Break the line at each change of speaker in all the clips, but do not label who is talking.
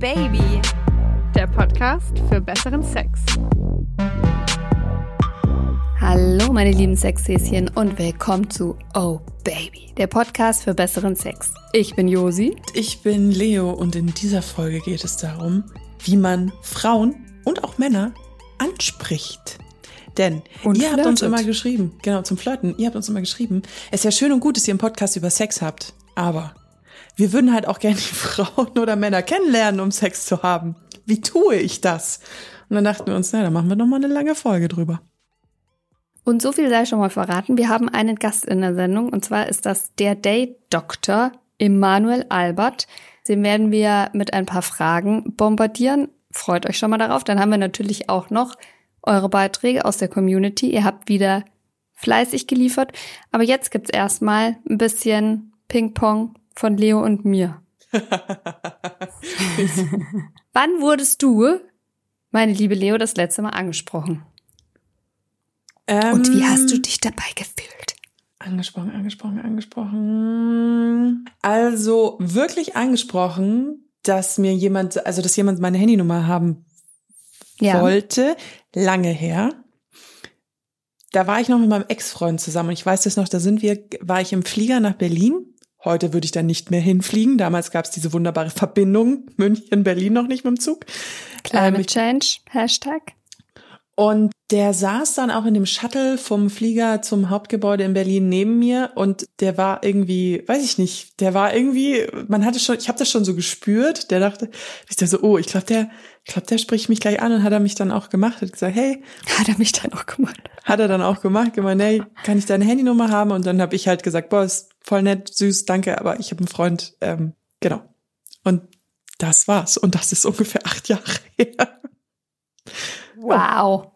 Baby, der Podcast für besseren Sex.
Hallo meine lieben Sexhäschen und willkommen zu Oh Baby, der Podcast für besseren Sex. Ich bin Josi.
Ich bin Leo und in dieser Folge geht es darum, wie man Frauen und auch Männer anspricht. Denn
Und
ihr habt uns
flirtet.
immer geschrieben, genau, zum Flirten, ihr habt uns immer geschrieben, es ist ja schön und gut, dass ihr einen Podcast über Sex habt, aber wir würden halt auch gerne die Frauen oder Männer kennenlernen, um Sex zu haben. Wie tue ich das? Und dann dachten wir uns, na, dann machen wir noch mal eine lange Folge drüber.
Und so viel sei schon mal verraten, wir haben einen Gast in der Sendung und zwar ist das der Date-Doktor Emanuel Albert. Den werden wir mit ein paar Fragen bombardieren. Freut euch schon mal darauf. Dann haben wir natürlich auch noch eure Beiträge aus der Community. Ihr habt wieder fleißig geliefert. Aber jetzt gibt's erstmal ein bisschen Ping-Pong von Leo und mir. Wann wurdest du, meine liebe Leo, das letzte Mal angesprochen? Und wie hast du
Ähm,
dich dabei gefühlt?
Angesprochen, angesprochen, angesprochen. Also wirklich angesprochen, dass mir jemand, also dass jemand meine Handynummer haben wollte, lange her. Da war ich noch mit meinem Ex-Freund zusammen und ich weiß das noch, da sind wir, war ich im Flieger nach Berlin. Heute würde ich da nicht mehr hinfliegen. Damals gab es diese wunderbare Verbindung München, Berlin noch nicht mit dem Zug.
Climate
Ähm,
Change, Hashtag.
Und der saß dann auch in dem Shuttle vom Flieger zum Hauptgebäude in Berlin neben mir und der war irgendwie, weiß ich nicht, der war irgendwie, man hatte schon, ich habe das schon so gespürt, der dachte, ich dachte so, oh, ich glaube, der, ich glaube, der spricht mich gleich an und hat er mich dann auch gemacht, hat gesagt, hey,
Hat er mich dann auch gemacht.
hat er dann auch gemacht, gemeint, hey, kann ich deine Handynummer haben? Und dann habe ich halt gesagt, boah, ist voll nett, süß, danke, aber ich habe einen Freund, ähm, genau. Und das war's. Und das ist ungefähr acht Jahre her.
Wow.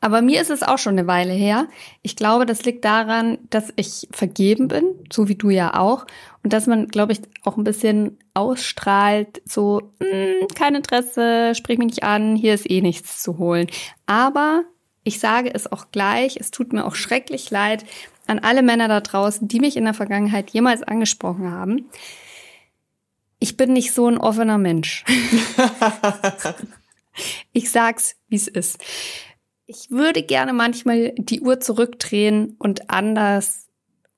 Aber mir ist es auch schon eine Weile her. Ich glaube, das liegt daran, dass ich vergeben bin, so wie du ja auch. Und dass man, glaube ich, auch ein bisschen ausstrahlt, so, "Mm, kein Interesse, sprich mich nicht an, hier ist eh nichts zu holen. Aber ich sage es auch gleich, es tut mir auch schrecklich leid an alle Männer da draußen, die mich in der Vergangenheit jemals angesprochen haben. Ich bin nicht so ein offener Mensch. Ich sag's, wie es ist. Ich würde gerne manchmal die Uhr zurückdrehen und anders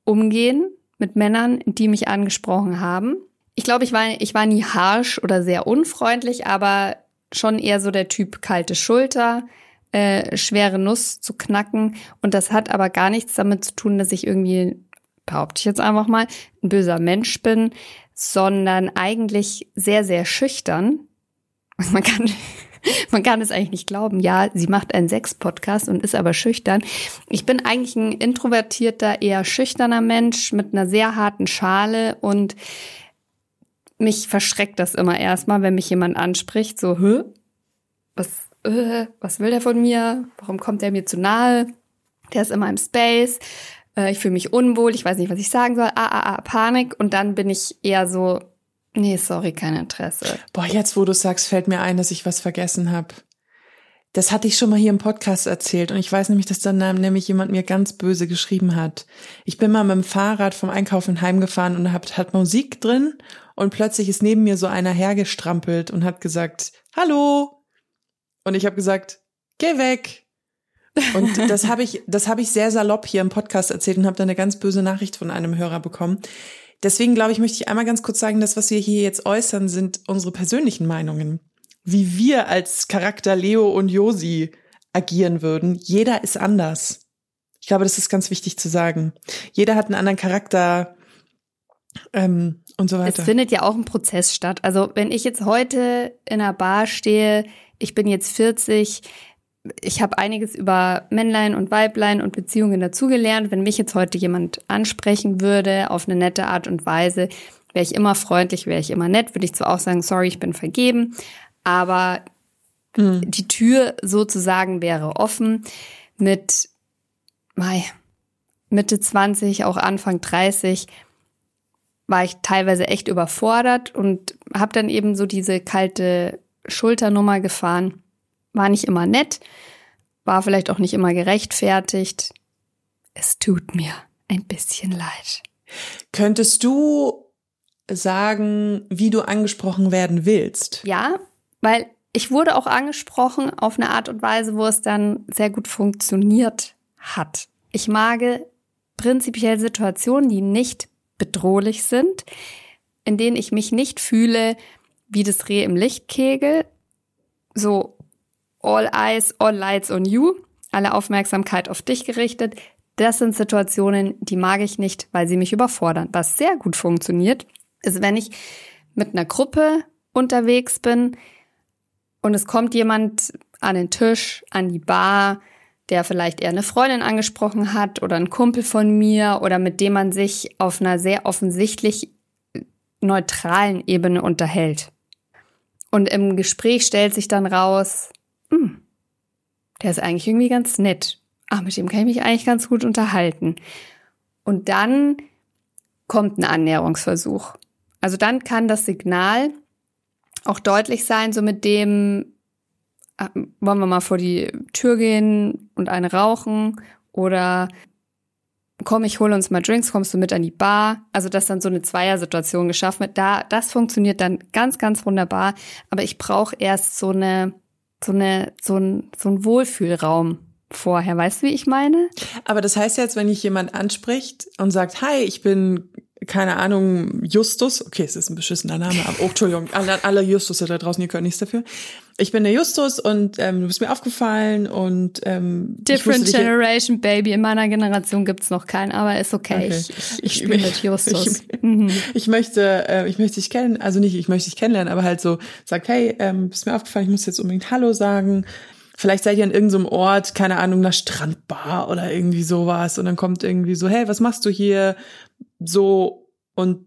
umgehen mit Männern, die mich angesprochen haben. Ich glaube, ich war, ich war nie harsh oder sehr unfreundlich, aber schon eher so der Typ kalte Schulter, äh, schwere Nuss zu knacken. Und das hat aber gar nichts damit zu tun, dass ich irgendwie, behaupte ich jetzt einfach mal, ein böser Mensch bin, sondern eigentlich sehr, sehr schüchtern. Man kann, man kann es eigentlich nicht glauben. Ja, sie macht einen Sex-Podcast und ist aber schüchtern. Ich bin eigentlich ein introvertierter, eher schüchterner Mensch mit einer sehr harten Schale und mich verschreckt das immer erstmal, wenn mich jemand anspricht, so, hä? Was, äh, was will der von mir? Warum kommt der mir zu nahe? Der ist immer im Space. Äh, ich fühle mich unwohl. Ich weiß nicht, was ich sagen soll. Ah, ah, ah, Panik. Und dann bin ich eher so, nee, sorry, kein Interesse.
Boah, jetzt wo du sagst, fällt mir ein, dass ich was vergessen habe. Das hatte ich schon mal hier im Podcast erzählt und ich weiß nämlich, dass dann nämlich jemand mir ganz böse geschrieben hat. Ich bin mal mit dem Fahrrad vom Einkaufen heimgefahren und hab, hat Musik drin und plötzlich ist neben mir so einer hergestrampelt und hat gesagt, hallo. Und ich habe gesagt, geh weg. Und das habe ich, das habe ich sehr salopp hier im Podcast erzählt und habe dann eine ganz böse Nachricht von einem Hörer bekommen. Deswegen glaube ich, möchte ich einmal ganz kurz sagen, das, was wir hier jetzt äußern, sind unsere persönlichen Meinungen. Wie wir als Charakter Leo und Josi agieren würden. Jeder ist anders. Ich glaube, das ist ganz wichtig zu sagen. Jeder hat einen anderen Charakter ähm, und so
Es
weiter.
findet ja auch ein Prozess statt. Also wenn ich jetzt heute in einer Bar stehe, ich bin jetzt 40, ich habe einiges über Männlein und Weiblein und Beziehungen dazugelernt. Wenn mich jetzt heute jemand ansprechen würde auf eine nette Art und Weise, wäre ich immer freundlich, wäre ich immer nett, würde ich zwar auch sagen, sorry, ich bin vergeben, aber
Hm.
die Tür sozusagen wäre offen mit Mai, Mitte 20, auch Anfang 30 war ich teilweise echt überfordert und habe dann eben so diese kalte Schulternummer gefahren. War nicht immer nett, war vielleicht auch nicht immer gerechtfertigt. Es tut mir ein bisschen leid.
Könntest du sagen, wie du angesprochen werden willst.
Ja, weil ich wurde auch angesprochen auf eine Art und Weise, wo es dann sehr gut funktioniert hat. Ich mag prinzipiell Situationen, die nicht bedrohlich sind, in denen ich mich nicht fühle wie das Reh im Lichtkegel, so all eyes, all lights on you, alle Aufmerksamkeit auf dich gerichtet. Das sind Situationen, die mag ich nicht, weil sie mich überfordern. Was sehr gut funktioniert, ist, wenn ich mit einer Gruppe unterwegs bin und es kommt jemand an den Tisch, an die Bar, der vielleicht eher eine Freundin angesprochen hat oder ein Kumpel von mir oder mit dem man sich auf einer sehr offensichtlich neutralen Ebene unterhält. Und im Gespräch stellt sich dann raus, hm, der ist eigentlich irgendwie ganz nett. Ah, mit dem kann ich mich eigentlich ganz gut unterhalten. Und dann kommt ein Annäherungsversuch. Also dann kann das Signal auch deutlich sein, so mit dem, äh, wollen wir mal vor die Tür gehen und eine rauchen oder komm, ich hole uns mal Drinks, kommst du mit an die Bar? Also, dass dann so eine Zweiersituation geschaffen wird. Da, das funktioniert dann ganz, ganz wunderbar. Aber ich brauche erst so eine, so eine, so ein, so ein Wohlfühlraum vorher. Weißt du, wie ich meine?
Aber das heißt jetzt, wenn ich jemand anspricht und sagt, hi, ich bin keine Ahnung, Justus, okay, es ist ein beschissener Name, aber oh, Entschuldigung, alle, alle Justus da draußen, ihr könnt nichts dafür. Ich bin der Justus und ähm, du bist mir aufgefallen und ähm,
Different Generation, Baby. In meiner Generation gibt's noch keinen, aber ist okay. okay. Ich, ich, ich spiele mit Justus.
Ich, mhm. ich möchte, äh, ich möchte dich kennen, also nicht, ich möchte dich kennenlernen, aber halt so sagt, hey, ähm, bist mir aufgefallen, ich muss jetzt unbedingt Hallo sagen. Vielleicht seid ihr an irgendeinem Ort, keine Ahnung, einer Strandbar oder irgendwie sowas. Und dann kommt irgendwie so, hey, was machst du hier? So, und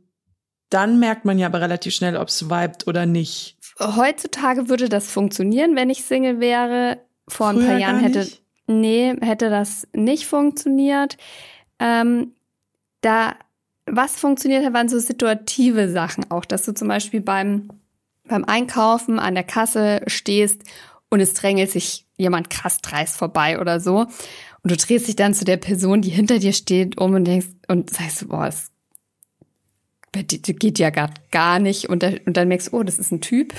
dann merkt man ja aber relativ schnell, ob es vibet oder nicht.
Heutzutage würde das funktionieren, wenn ich Single wäre. Vor ein paar Jahren hätte, nee, hätte das nicht funktioniert. Ähm, da, was funktioniert hat, waren so situative Sachen auch, dass du zum Beispiel beim, beim Einkaufen an der Kasse stehst und es drängelt sich jemand krass dreist vorbei oder so. Und du drehst dich dann zu der Person, die hinter dir steht, um und denkst und sagst, boah, es geht ja gar, gar nicht. Und, da, und dann merkst du, oh, das ist ein Typ,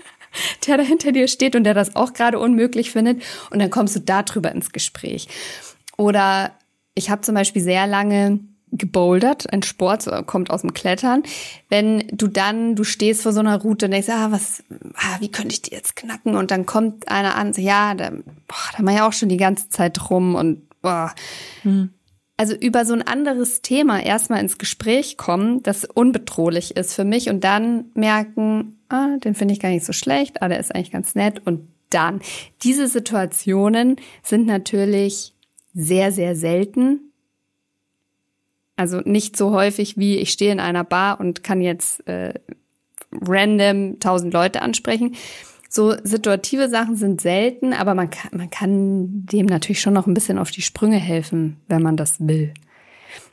der da hinter dir steht und der das auch gerade unmöglich findet. Und dann kommst du darüber ins Gespräch. Oder ich habe zum Beispiel sehr lange gebouldert, ein Sport, kommt aus dem Klettern. Wenn du dann, du stehst vor so einer Route und denkst, ah, was, ah, wie könnte ich die jetzt knacken? Und dann kommt einer an, ja, da, boah, da war ja auch schon die ganze Zeit rum und boah. Hm also über so ein anderes Thema erstmal ins Gespräch kommen, das unbedrohlich ist für mich und dann merken, ah, den finde ich gar nicht so schlecht, ah, der ist eigentlich ganz nett und dann. Diese Situationen sind natürlich sehr, sehr selten. Also nicht so häufig wie ich stehe in einer Bar und kann jetzt äh, random tausend Leute ansprechen. So situative Sachen sind selten, aber man kann, man kann dem natürlich schon noch ein bisschen auf die Sprünge helfen, wenn man das will.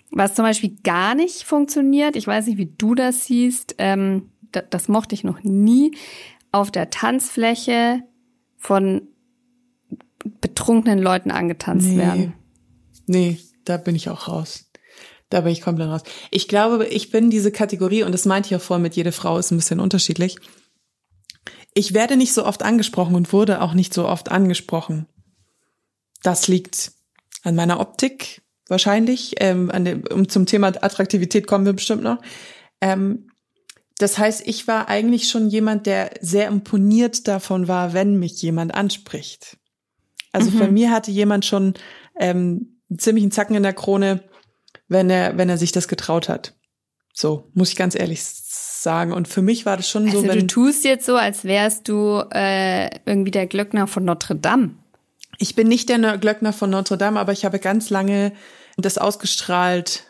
Was zum Beispiel gar nicht funktioniert, ich weiß nicht, wie du das siehst, ähm, das, das mochte ich noch nie, auf der Tanzfläche von betrunkenen Leuten angetanzt
nee.
werden.
Nee, da bin ich auch raus. Da bin ich komplett raus. Ich glaube, ich bin diese Kategorie, und das meinte ich auch vorhin mit jede Frau ist ein bisschen unterschiedlich. Ich werde nicht so oft angesprochen und wurde auch nicht so oft angesprochen. Das liegt an meiner Optik wahrscheinlich. Ähm, an dem, um zum Thema Attraktivität kommen wir bestimmt noch. Ähm, das heißt, ich war eigentlich schon jemand, der sehr imponiert davon war, wenn mich jemand anspricht. Also mhm. von mir hatte jemand schon ähm, ziemlich einen Zacken in der Krone, wenn er, wenn er sich das getraut hat. So, muss ich ganz ehrlich sagen. Und für mich war das schon
also
so,
wenn. Du tust jetzt so, als wärst du äh, irgendwie der Glöckner von Notre Dame.
Ich bin nicht der Glöckner von Notre Dame, aber ich habe ganz lange das ausgestrahlt,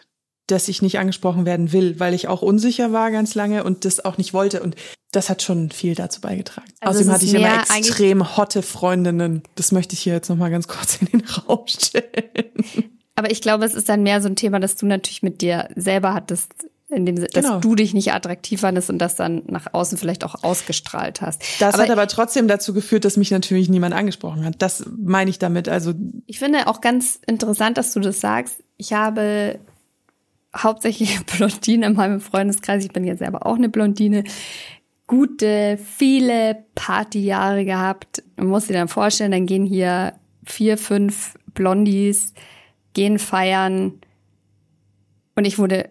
dass ich nicht angesprochen werden will, weil ich auch unsicher war ganz lange und das auch nicht wollte. Und das hat schon viel dazu beigetragen. Also Außerdem hatte ich immer extrem hotte Freundinnen. Das möchte ich hier jetzt nochmal ganz kurz in den Raum stellen.
Aber ich glaube, es ist dann mehr so ein Thema, dass du natürlich mit dir selber hattest in dem, dass genau. du dich nicht attraktiv fandest und das dann nach außen vielleicht auch ausgestrahlt hast.
Das aber hat aber trotzdem dazu geführt, dass mich natürlich niemand angesprochen hat. Das meine ich damit. Also
ich finde auch ganz interessant, dass du das sagst. Ich habe hauptsächlich Blondine in meinem Freundeskreis. Ich bin jetzt selber auch eine Blondine. Gute, viele Partyjahre gehabt. Man muss sich dann vorstellen, dann gehen hier vier, fünf Blondies, gehen feiern. Und ich wurde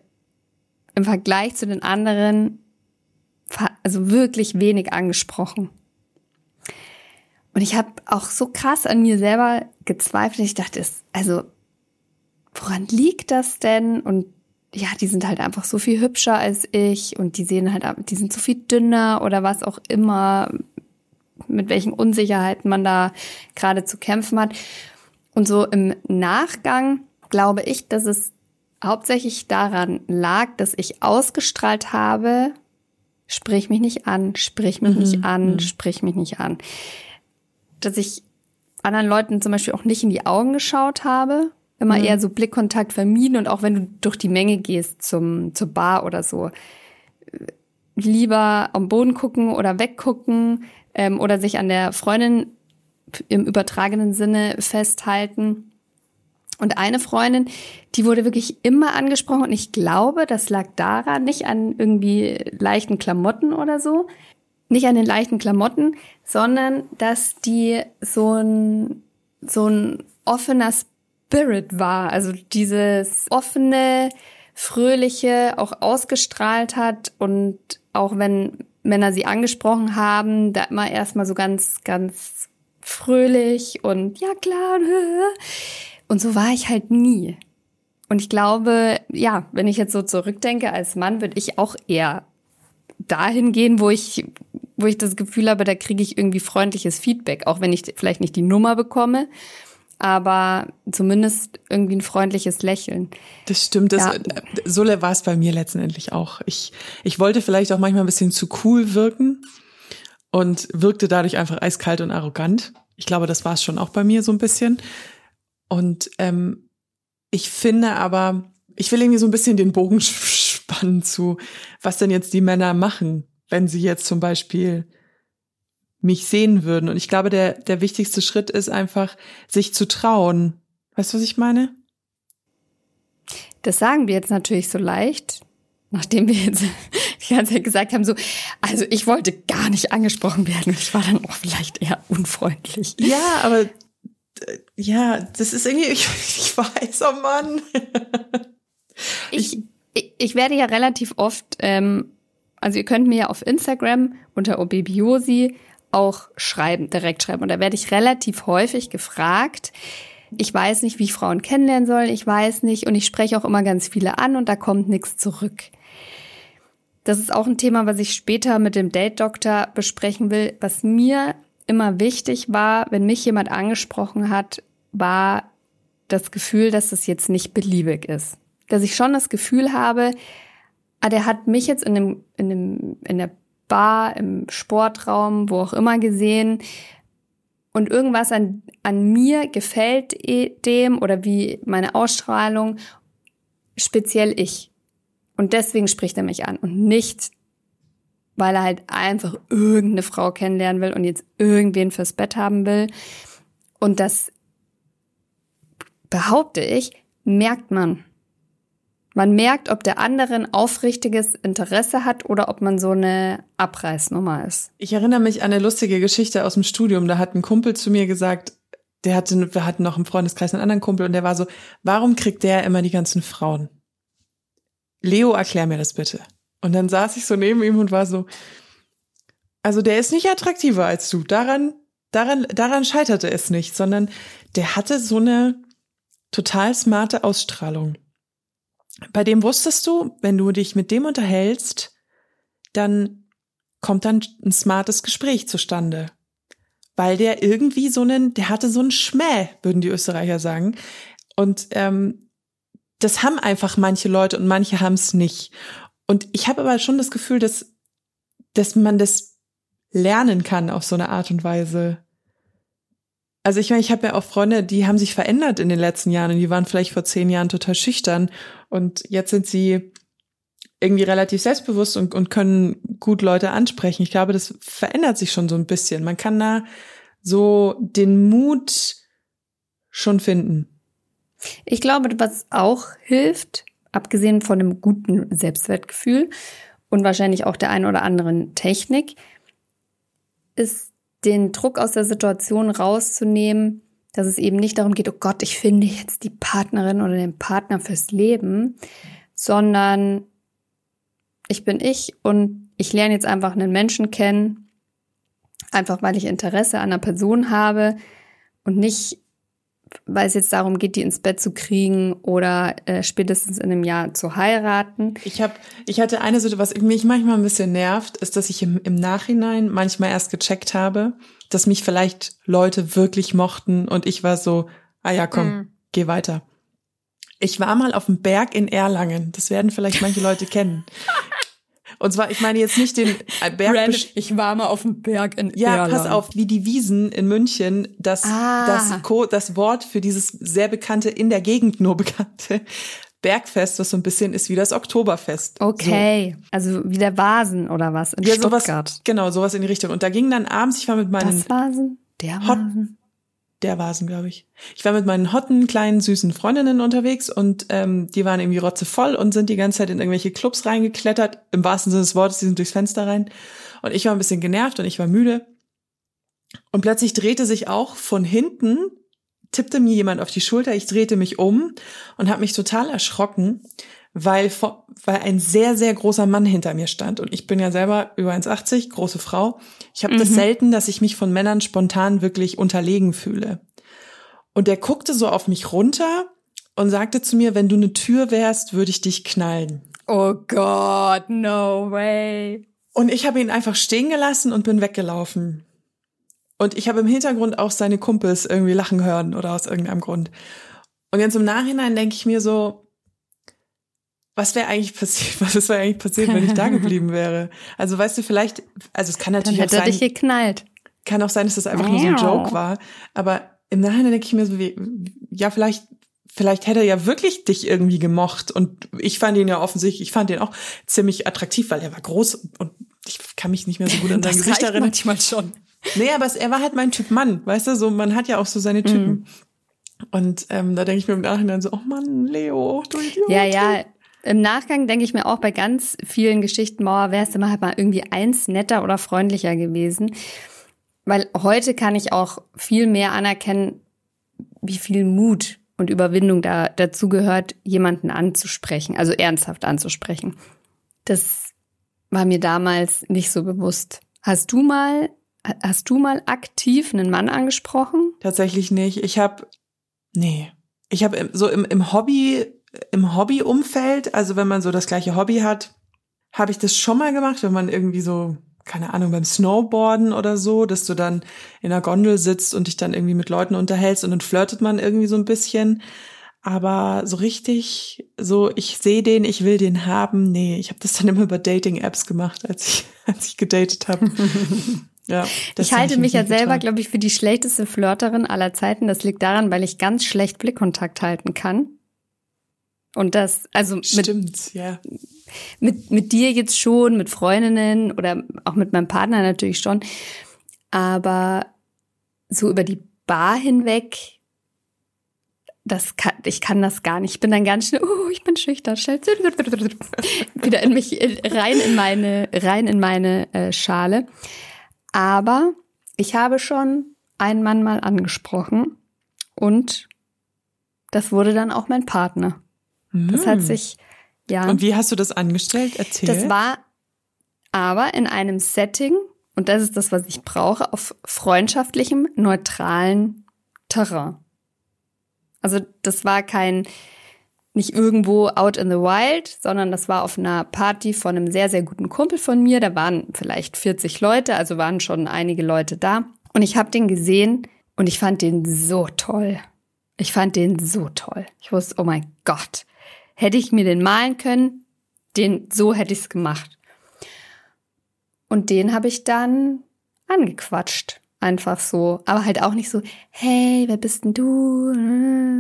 im Vergleich zu den anderen also wirklich wenig angesprochen. Und ich habe auch so krass an mir selber gezweifelt. Ich dachte, also woran liegt das denn? Und ja, die sind halt einfach so viel hübscher als ich und die sehen halt, die sind so viel dünner oder was auch immer, mit welchen Unsicherheiten man da gerade zu kämpfen hat. Und so im Nachgang glaube ich, dass es hauptsächlich daran lag, dass ich ausgestrahlt habe, sprich mich nicht an, sprich mich mhm. nicht an, mhm. sprich mich nicht an. Dass ich anderen Leuten zum Beispiel auch nicht in die Augen geschaut habe, immer mhm. eher so Blickkontakt vermieden und auch wenn du durch die Menge gehst zum, zur Bar oder so, lieber am Boden gucken oder weggucken ähm, oder sich an der Freundin im übertragenen Sinne festhalten und eine Freundin, die wurde wirklich immer angesprochen und ich glaube, das lag daran, nicht an irgendwie leichten Klamotten oder so, nicht an den leichten Klamotten, sondern dass die so ein, so ein offener Spirit war. Also dieses offene, fröhliche auch ausgestrahlt hat und auch wenn Männer sie angesprochen haben, da immer erstmal so ganz, ganz fröhlich und ja klar. Und so war ich halt nie. Und ich glaube, ja, wenn ich jetzt so zurückdenke als Mann, würde ich auch eher dahin gehen, wo ich, wo ich das Gefühl habe, da kriege ich irgendwie freundliches Feedback, auch wenn ich vielleicht nicht die Nummer bekomme, aber zumindest irgendwie ein freundliches Lächeln.
Das stimmt. Das, ja. So war es bei mir letztendlich auch. Ich, ich wollte vielleicht auch manchmal ein bisschen zu cool wirken und wirkte dadurch einfach eiskalt und arrogant. Ich glaube, das war es schon auch bei mir so ein bisschen. Und ähm, ich finde aber, ich will irgendwie so ein bisschen den Bogen spannen zu, was denn jetzt die Männer machen, wenn sie jetzt zum Beispiel mich sehen würden. Und ich glaube, der, der wichtigste Schritt ist einfach, sich zu trauen. Weißt du, was ich meine?
Das sagen wir jetzt natürlich so leicht, nachdem wir jetzt die ganze Zeit gesagt haben, so, also ich wollte gar nicht angesprochen werden ich war dann auch vielleicht eher unfreundlich.
Ja, aber ja, das ist irgendwie, ich, ich weiß, oh Mann.
ich, ich, ich werde ja relativ oft, ähm, also ihr könnt mir ja auf Instagram unter Obibiosi auch schreiben, direkt schreiben. Und da werde ich relativ häufig gefragt. Ich weiß nicht, wie ich Frauen kennenlernen soll. Ich weiß nicht. Und ich spreche auch immer ganz viele an und da kommt nichts zurück. Das ist auch ein Thema, was ich später mit dem Date-Doktor besprechen will, was mir immer wichtig war, wenn mich jemand angesprochen hat, war das Gefühl, dass es jetzt nicht beliebig ist. Dass ich schon das Gefühl habe, ah, der hat mich jetzt in dem, in dem, in der Bar, im Sportraum, wo auch immer gesehen und irgendwas an, an mir gefällt dem oder wie meine Ausstrahlung, speziell ich. Und deswegen spricht er mich an und nicht weil er halt einfach irgendeine Frau kennenlernen will und jetzt irgendwen fürs Bett haben will. Und das behaupte ich, merkt man. Man merkt, ob der andere ein aufrichtiges Interesse hat oder ob man so eine Abreißnummer ist.
Ich erinnere mich an eine lustige Geschichte aus dem Studium. Da hat ein Kumpel zu mir gesagt, der hatte, wir hatten noch im Freundeskreis einen anderen Kumpel und der war so, warum kriegt der immer die ganzen Frauen? Leo, erklär mir das bitte. Und dann saß ich so neben ihm und war so, also der ist nicht attraktiver als du. Daran, daran, daran scheiterte es nicht, sondern der hatte so eine total smarte Ausstrahlung. Bei dem wusstest du, wenn du dich mit dem unterhältst, dann kommt dann ein smartes Gespräch zustande. Weil der irgendwie so einen, der hatte so einen Schmäh, würden die Österreicher sagen. Und ähm, das haben einfach manche Leute und manche haben es nicht. Und ich habe aber schon das Gefühl, dass, dass man das lernen kann auf so eine Art und Weise. Also ich meine, ich habe ja auch Freunde, die haben sich verändert in den letzten Jahren und die waren vielleicht vor zehn Jahren total schüchtern und jetzt sind sie irgendwie relativ selbstbewusst und, und können gut Leute ansprechen. Ich glaube, das verändert sich schon so ein bisschen. Man kann da so den Mut schon finden.
Ich glaube, was auch hilft, abgesehen von einem guten Selbstwertgefühl und wahrscheinlich auch der einen oder anderen Technik, ist den Druck aus der Situation rauszunehmen, dass es eben nicht darum geht, oh Gott, ich finde jetzt die Partnerin oder den Partner fürs Leben, sondern ich bin ich und ich lerne jetzt einfach einen Menschen kennen, einfach weil ich Interesse an einer Person habe und nicht, weil es jetzt darum geht, die ins Bett zu kriegen oder äh, spätestens in einem Jahr zu heiraten.
Ich habe, ich hatte eine Situation, was mich manchmal ein bisschen nervt, ist, dass ich im, im Nachhinein manchmal erst gecheckt habe, dass mich vielleicht Leute wirklich mochten und ich war so, ah ja, komm, mhm. geh weiter. Ich war mal auf dem Berg in Erlangen. Das werden vielleicht manche Leute kennen. Und zwar, ich meine jetzt nicht den äh, Berg.
Random, ich war mal auf dem Berg in
Ja,
Erlangen.
pass auf, wie die Wiesen in München, das,
Ah.
das, Co das Wort für dieses sehr bekannte, in der Gegend nur bekannte Bergfest, was so ein bisschen ist wie das Oktoberfest.
Okay, also wie der Vasen oder was in
So. Ja, sowas,
Stuttgart.
genau, sowas in die Richtung. Und da ging dann abends, ich war mit meinen,
Das Vasen? Der Vasen?
Der Vasen, glaube ich. Ich war mit meinen hotten, kleinen, süßen Freundinnen unterwegs und ähm, die waren irgendwie rotzevoll und sind die ganze Zeit in irgendwelche Clubs reingeklettert. Im wahrsten Sinne des Wortes, die sind durchs Fenster rein. Und ich war ein bisschen genervt und ich war müde. Und plötzlich drehte sich auch von hinten, tippte mir jemand auf die Schulter, ich drehte mich um und habe mich total erschrocken, weil, weil ein sehr, sehr großer Mann hinter mir stand. Und ich bin ja selber über 1,80, große Frau. Ich habe das selten, dass ich mich von Männern spontan wirklich unterlegen fühle. Und der guckte so auf mich runter und sagte zu mir, wenn du eine Tür wärst, würde ich dich knallen.
Oh Gott, no way.
Und ich habe ihn einfach stehen gelassen und bin weggelaufen. Und ich habe im Hintergrund auch seine Kumpels irgendwie lachen hören oder aus irgendeinem Grund. Und jetzt im Nachhinein denke ich mir so, was wäre eigentlich passiert, was wäre eigentlich passiert, wenn ich da geblieben wäre? Also weißt du, vielleicht, also es kann
Dann
natürlich auch
hätte er
sein,
dich geknallt.
kann auch sein, dass das einfach nur so ein. Joke war. Aber im Nachhinein denke ich mir so, wie, ja, vielleicht, vielleicht hätte er ja wirklich dich irgendwie gemocht. Und ich fand ihn ja offensichtlich, ich fand ihn auch ziemlich attraktiv, weil er war groß und ich kann mich nicht mehr so gut an sein Gesicht erinnern.
manchmal schon.
Nee, aber es, er war halt mein Typ Mann, weißt du, so, man hat ja auch so seine Typen.
Mhm.
Und ähm, da denke ich mir im Nachhinein so, oh Mann, Leo, du Idiot.
Ja, ja. Im Nachgang denke ich mir auch bei ganz vielen Geschichten, Mauer wärst immer halt mal irgendwie eins netter oder freundlicher gewesen. Weil heute kann ich auch viel mehr anerkennen, wie viel Mut und Überwindung da dazu gehört, jemanden anzusprechen, also ernsthaft anzusprechen. Das war mir damals nicht so bewusst. Hast du mal, hast du mal aktiv einen Mann angesprochen?
Tatsächlich nicht. Ich habe, nee, ich habe so im, im Hobby, im Hobbyumfeld, also wenn man so das gleiche Hobby hat, habe ich das schon mal gemacht, wenn man irgendwie so, keine Ahnung, beim Snowboarden oder so, dass du dann in einer Gondel sitzt und dich dann irgendwie mit Leuten unterhältst und dann flirtet man irgendwie so ein bisschen. Aber so richtig, so ich sehe den, ich will den haben, nee, ich habe das dann immer über Dating-Apps gemacht, als ich, als ich gedatet habe. ja,
ich halte mich ja selber, glaube ich, für die schlechteste Flirterin aller Zeiten. Das liegt daran, weil ich ganz schlecht Blickkontakt halten kann. Und das, also mit,
Stimmt, ja.
mit, mit dir jetzt schon, mit Freundinnen oder auch mit meinem Partner natürlich schon. Aber so über die Bar hinweg, das kann, ich kann das gar nicht. Ich bin dann ganz schnell, oh, ich bin schüchtern, schnell wieder in mich rein in meine rein in meine äh, Schale. Aber ich habe schon einen Mann mal angesprochen und das wurde dann auch mein Partner. Das hat
Hm.
sich ja
Und wie hast du das angestellt? Erzähl.
das war aber in einem Setting, und das ist das, was ich brauche, auf freundschaftlichem, neutralen Terrain. Also das war kein, nicht irgendwo out in the wild, sondern das war auf einer Party von einem sehr, sehr guten Kumpel von mir. Da waren vielleicht 40 Leute, also waren schon einige Leute da. Und ich habe den gesehen und ich fand den so toll. Ich fand den so toll. Ich wusste, oh mein Gott, hätte ich mir den malen können, den so hätte ich es gemacht. Und den habe ich dann angequatscht. Einfach so. Aber halt auch nicht so, hey, wer bist denn du?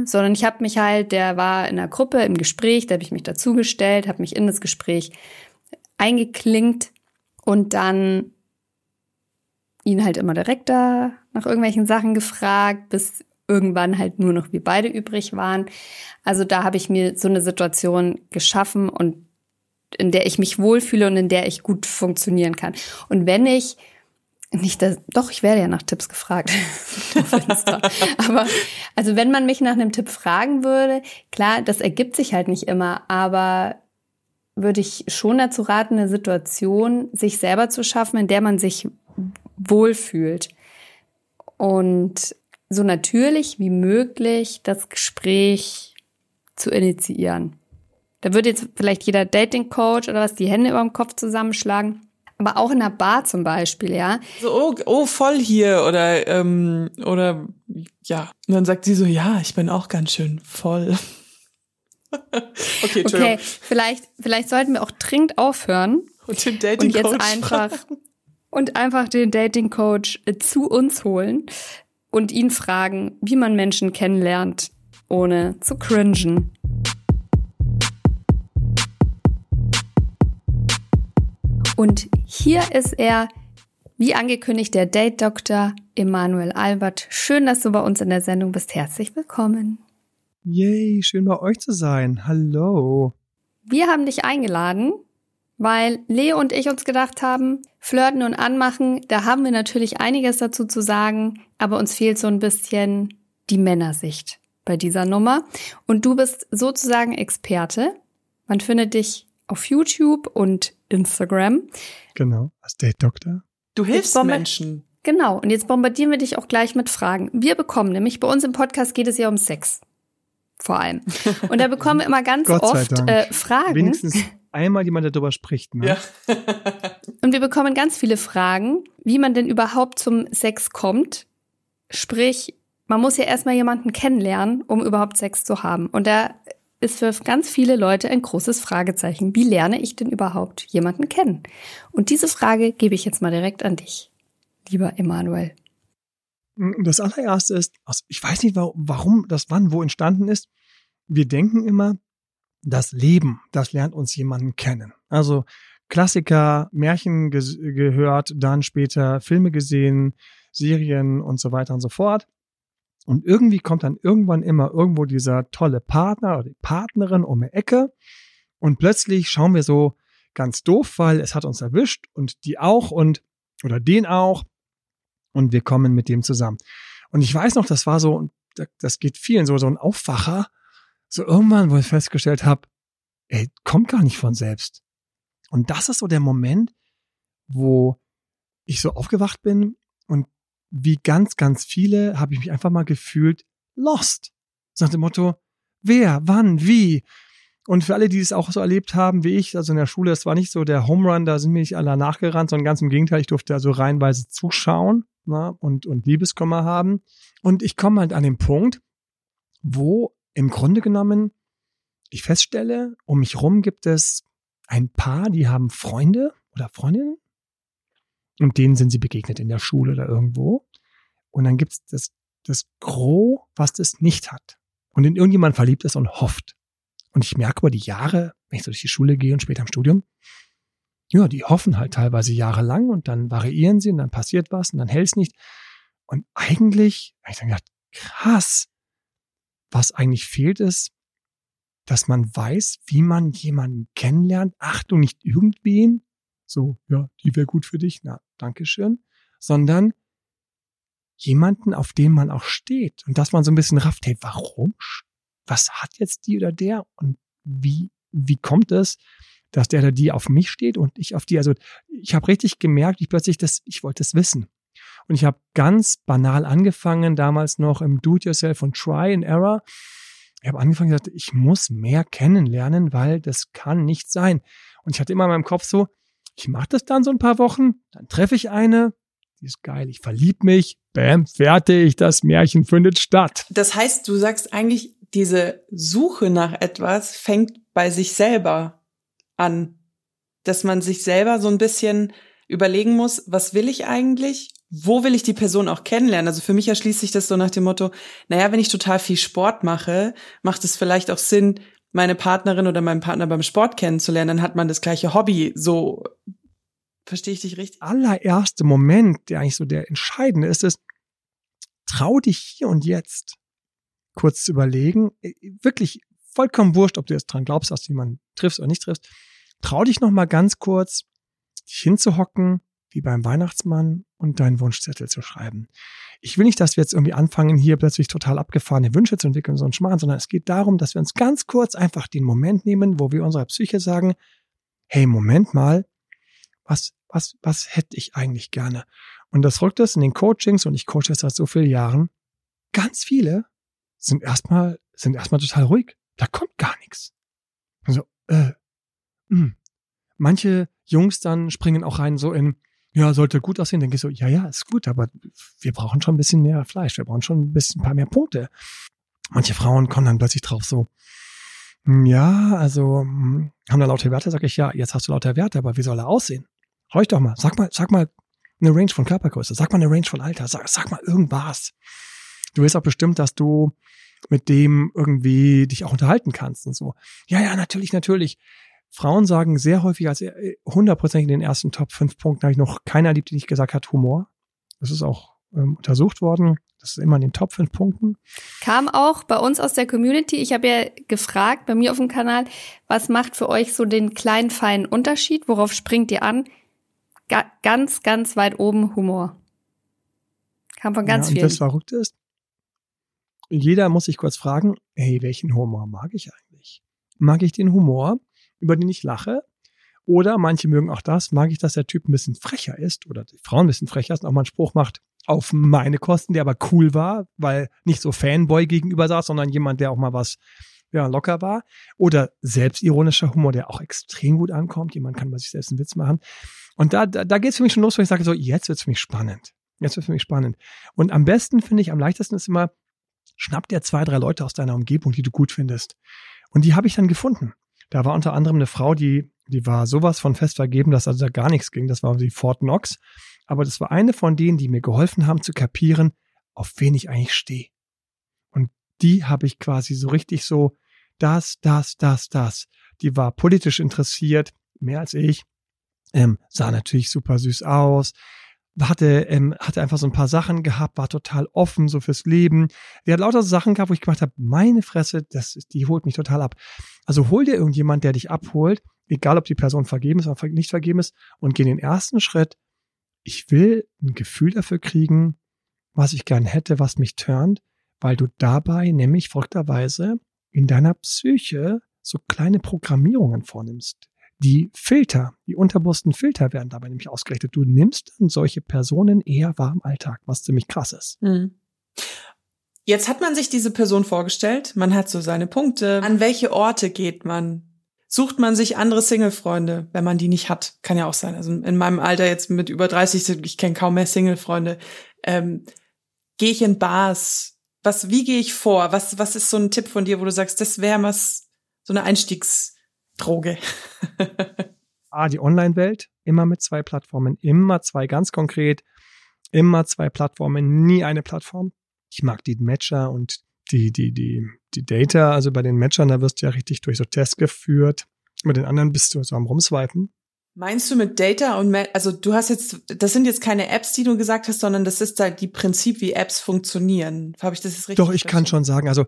Sondern ich habe mich halt, der war in einer Gruppe im Gespräch, da habe ich mich dazugestellt, habe mich in das Gespräch eingeklinkt und dann ihn halt immer direkt da nach irgendwelchen Sachen gefragt, bis irgendwann halt nur noch wir beide übrig waren. Also da habe ich mir so eine Situation geschaffen und in der ich mich wohlfühle und in der ich gut funktionieren kann. Und wenn ich nicht das, doch, ich werde ja nach Tipps gefragt. aber also wenn man mich nach einem Tipp fragen würde, klar, das ergibt sich halt nicht immer, aber würde ich schon dazu raten, eine Situation sich selber zu schaffen, in der man sich wohlfühlt. Und so natürlich wie möglich das Gespräch zu initiieren. Da würde jetzt vielleicht jeder Dating-Coach oder was die Hände über dem Kopf zusammenschlagen. Aber auch in der Bar zum Beispiel, ja.
So, oh, oh voll hier oder ähm, oder ja. Und dann sagt sie so, ja, ich bin auch ganz schön voll.
okay, okay, vielleicht vielleicht sollten wir auch dringend aufhören
und den Dating Coach
und jetzt einfach und einfach den Dating Coach zu uns holen und ihn fragen, wie man Menschen kennenlernt, ohne zu cringen. Und hier ist er, wie angekündigt, der Date-Doktor Emanuel Albert. Schön, dass du bei uns in der Sendung bist. Herzlich willkommen.
Yay, schön bei euch zu sein. Hallo.
Wir haben dich eingeladen, weil Leo und ich uns gedacht haben, flirten und anmachen, da haben wir natürlich einiges dazu zu sagen, aber uns fehlt so ein bisschen die Männersicht bei dieser Nummer. Und du bist sozusagen Experte. Man findet dich auf YouTube und Instagram.
Genau, als Date Doktor.
Du hilfst Menschen.
Genau, und jetzt bombardieren wir dich auch gleich mit Fragen. Wir bekommen nämlich, bei uns im Podcast geht es ja um Sex. Vor allem. Und da bekommen wir immer ganz oft äh, Fragen.
Wenigstens einmal jemand darüber spricht. Ne?
Ja. und wir bekommen ganz viele Fragen, wie man denn überhaupt zum Sex kommt. Sprich, man muss ja erstmal jemanden kennenlernen, um überhaupt Sex zu haben. Und da ist für ganz viele Leute ein großes Fragezeichen. Wie lerne ich denn überhaupt jemanden kennen? Und diese Frage gebe ich jetzt mal direkt an dich, lieber Emanuel.
Das allererste ist, also ich weiß nicht, warum das wann wo entstanden ist. Wir denken immer, das Leben, das lernt uns jemanden kennen. Also Klassiker, Märchen gehört, dann später Filme gesehen, Serien und so weiter und so fort. Und irgendwie kommt dann irgendwann immer irgendwo dieser tolle Partner oder die Partnerin um die Ecke. Und plötzlich schauen wir so ganz doof, weil es hat uns erwischt und die auch und oder den auch. Und wir kommen mit dem zusammen. Und ich weiß noch, das war so, das geht vielen so, so ein Aufwacher. So irgendwann, wo ich festgestellt habe, ey, kommt gar nicht von selbst. Und das ist so der Moment, wo ich so aufgewacht bin und wie ganz, ganz viele habe ich mich einfach mal gefühlt lost. So nach dem Motto, wer, wann, wie. Und für alle, die es auch so erlebt haben wie ich, also in der Schule, es war nicht so der Home Run, da sind mir nicht alle nachgerannt, sondern ganz im Gegenteil, ich durfte also reinweise zuschauen na, und, und Liebeskummer haben. Und ich komme halt an den Punkt, wo im Grunde genommen ich feststelle, um mich rum gibt es ein Paar, die haben Freunde oder Freundinnen und denen sind sie begegnet in der Schule oder irgendwo. Und dann gibt's das, das Gros, was das nicht hat. Und in irgendjemand verliebt ist und hofft. Und ich merke über die Jahre, wenn ich so durch die Schule gehe und später im Studium, ja, die hoffen halt teilweise jahrelang und dann variieren sie und dann passiert was und dann hält es nicht. Und eigentlich, ich dann gedacht, krass, was eigentlich fehlt ist, dass man weiß, wie man jemanden kennenlernt. Ach du nicht irgendwen, so, ja, die wäre gut für dich, na, Dankeschön, sondern jemanden, auf den man auch steht und dass man so ein bisschen rafft, hey, warum? Was hat jetzt die oder der und wie, wie kommt es, dass der oder die auf mich steht und ich auf die, also ich habe richtig gemerkt, ich plötzlich das, ich wollte es wissen. Und ich habe ganz banal angefangen, damals noch im Do-it-yourself und Try and Error. Ich habe angefangen gesagt, ich muss mehr kennenlernen, weil das kann nicht sein. Und ich hatte immer in meinem Kopf so, ich mache das dann so ein paar Wochen, dann treffe ich eine, die ist geil, ich verlieb mich, bam, fertig, das Märchen findet statt.
Das heißt, du sagst eigentlich, diese Suche nach etwas fängt bei sich selber an, dass man sich selber so ein bisschen überlegen muss, was will ich eigentlich? Wo will ich die Person auch kennenlernen? Also für mich erschließt sich das so nach dem Motto, naja, wenn ich total viel Sport mache, macht es vielleicht auch Sinn, meine Partnerin oder meinen Partner beim Sport kennenzulernen, dann hat man das gleiche Hobby. So verstehe ich dich richtig?
Allererste Moment, der eigentlich so der entscheidende ist, ist, trau dich hier und jetzt kurz zu überlegen, äh, wirklich vollkommen wurscht, ob du jetzt dran glaubst, dass du jemanden triffst oder nicht triffst. Trau dich noch mal ganz kurz, dich hinzuhocken, wie beim Weihnachtsmann und deinen Wunschzettel zu schreiben. Ich will nicht, dass wir jetzt irgendwie anfangen, hier plötzlich total abgefahrene Wünsche zu entwickeln, so ein Schmarrn, sondern es geht darum, dass wir uns ganz kurz einfach den Moment nehmen, wo wir unserer Psyche sagen, hey, Moment mal, was, was, was hätte ich eigentlich gerne? Und das rückt es in den Coachings, und ich coache das seit so vielen Jahren, ganz viele sind erstmal, sind erstmal total ruhig. Da kommt gar nichts. Also, äh, mh. Hm. Manche Jungs dann springen auch rein so in, ja, sollte gut aussehen. Denke ich so, ja, ja, ist gut, aber wir brauchen schon ein bisschen mehr Fleisch. Wir brauchen schon ein bisschen ein paar mehr Punkte. Manche Frauen kommen dann plötzlich drauf so, hm, ja, also hm, haben da lauter Werte, sag ich, ja, jetzt hast du lauter Werte, aber wie soll er aussehen? Horch doch mal, sag mal, sag mal eine Range von Körpergröße, sag mal eine Range von Alter, sag, sag mal irgendwas. Du willst auch bestimmt, dass du mit dem irgendwie dich auch unterhalten kannst und so. Ja, ja, natürlich, natürlich. Frauen sagen sehr häufig als äh, hundertprozentig in den ersten Top 5 Punkten habe ich noch keiner erlebt, die nicht gesagt hat, Humor. Das ist auch ähm, untersucht worden. Das ist immer in den Top 5 Punkten.
Kam auch bei uns aus der Community. Ich habe ja gefragt bei mir auf dem Kanal, was macht für euch so den kleinen, feinen Unterschied? Worauf springt ihr an? Ga ganz, ganz weit oben Humor. Kam von ganz
ja,
vielen.
Das Verrückte ist, jeder muss sich kurz fragen, hey, welchen Humor mag ich eigentlich? Mag ich den Humor, über den ich lache? Oder manche mögen auch das, mag ich, dass der Typ ein bisschen frecher ist oder die Frau ein bisschen frecher ist und auch mal einen Spruch macht auf meine Kosten, der aber cool war, weil nicht so Fanboy gegenüber saß, sondern jemand, der auch mal was ja, locker war. Oder selbstironischer Humor, der auch extrem gut ankommt. Jemand kann bei sich selbst einen Witz machen. Und da, da, da geht es für mich schon los, wenn ich sage, so, jetzt wird's für mich spannend. Jetzt wird's für mich spannend. Und am besten finde ich, am leichtesten ist immer, schnapp dir zwei, drei Leute aus deiner Umgebung, die du gut findest. Und die habe ich dann gefunden. Da war unter anderem eine Frau, die, die war sowas von fest vergeben, dass also da gar nichts ging. Das war die Fort Knox. Aber das war eine von denen, die mir geholfen haben zu kapieren, auf wen ich eigentlich stehe. Und die habe ich quasi so richtig so, das, das, das, das. Die war politisch interessiert, mehr als ich, ähm, sah natürlich super süß aus, hatte, ähm, hatte einfach so ein paar Sachen gehabt, war total offen so fürs Leben. Der hat lauter Sachen gehabt, wo ich gemacht habe, meine Fresse, das, die holt mich total ab. Also hol dir irgendjemand, der dich abholt, egal ob die Person vergeben ist oder nicht vergeben ist, und geh den ersten Schritt. Ich will ein Gefühl dafür kriegen, was ich gern hätte, was mich turnt, weil du dabei nämlich folgterweise in deiner Psyche so kleine Programmierungen vornimmst die Filter, die unterbewussten Filter werden dabei nämlich ausgerichtet. Du nimmst dann solche Personen eher wahr im Alltag, was ziemlich krass ist.
Hm. Jetzt hat man sich diese Person vorgestellt, man hat so seine Punkte. An welche Orte geht man? Sucht man sich andere Single-Freunde, wenn man die nicht hat? Kann ja auch sein. Also in meinem Alter jetzt mit über 30, ich kenne kaum mehr Single-Freunde. Ähm, gehe ich in Bars? Was, wie gehe ich vor? Was, was ist so ein Tipp von dir, wo du sagst, das wäre was, so eine Einstiegs- Droge.
ah, die Online-Welt, immer mit zwei Plattformen, immer zwei ganz konkret, immer zwei Plattformen, nie eine Plattform. Ich mag die Matcher und die, die, die, die Data, also bei den Matchern, da wirst du ja richtig durch so Tests geführt. Bei den anderen bist du so am Rumswipen.
Meinst du mit Data und also du hast jetzt, das sind jetzt keine Apps, die du gesagt hast, sondern das ist halt die Prinzip, wie Apps funktionieren. Habe ich das jetzt richtig?
Doch, ich kann schon sagen, also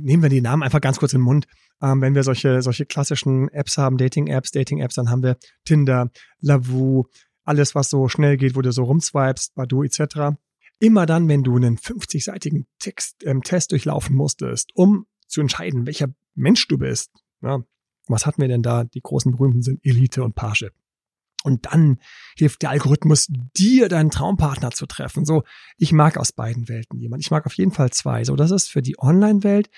nehmen wir die Namen einfach ganz kurz in den Mund. Ähm, wenn wir solche, solche klassischen Apps haben, Dating-Apps, Dating-Apps, dann haben wir Tinder, Lavu, alles, was so schnell geht, wo du so rumswipest, Badu etc. Immer dann, wenn du einen 50-seitigen Text, ähm, Test durchlaufen musstest, um zu entscheiden, welcher Mensch du bist. Ja, was hatten wir denn da? Die großen berühmten sind Elite und Page. Und dann hilft der Algorithmus dir, deinen Traumpartner zu treffen. So, ich mag aus beiden Welten jemand. Ich mag auf jeden Fall zwei. So, das ist für die Online-Welt,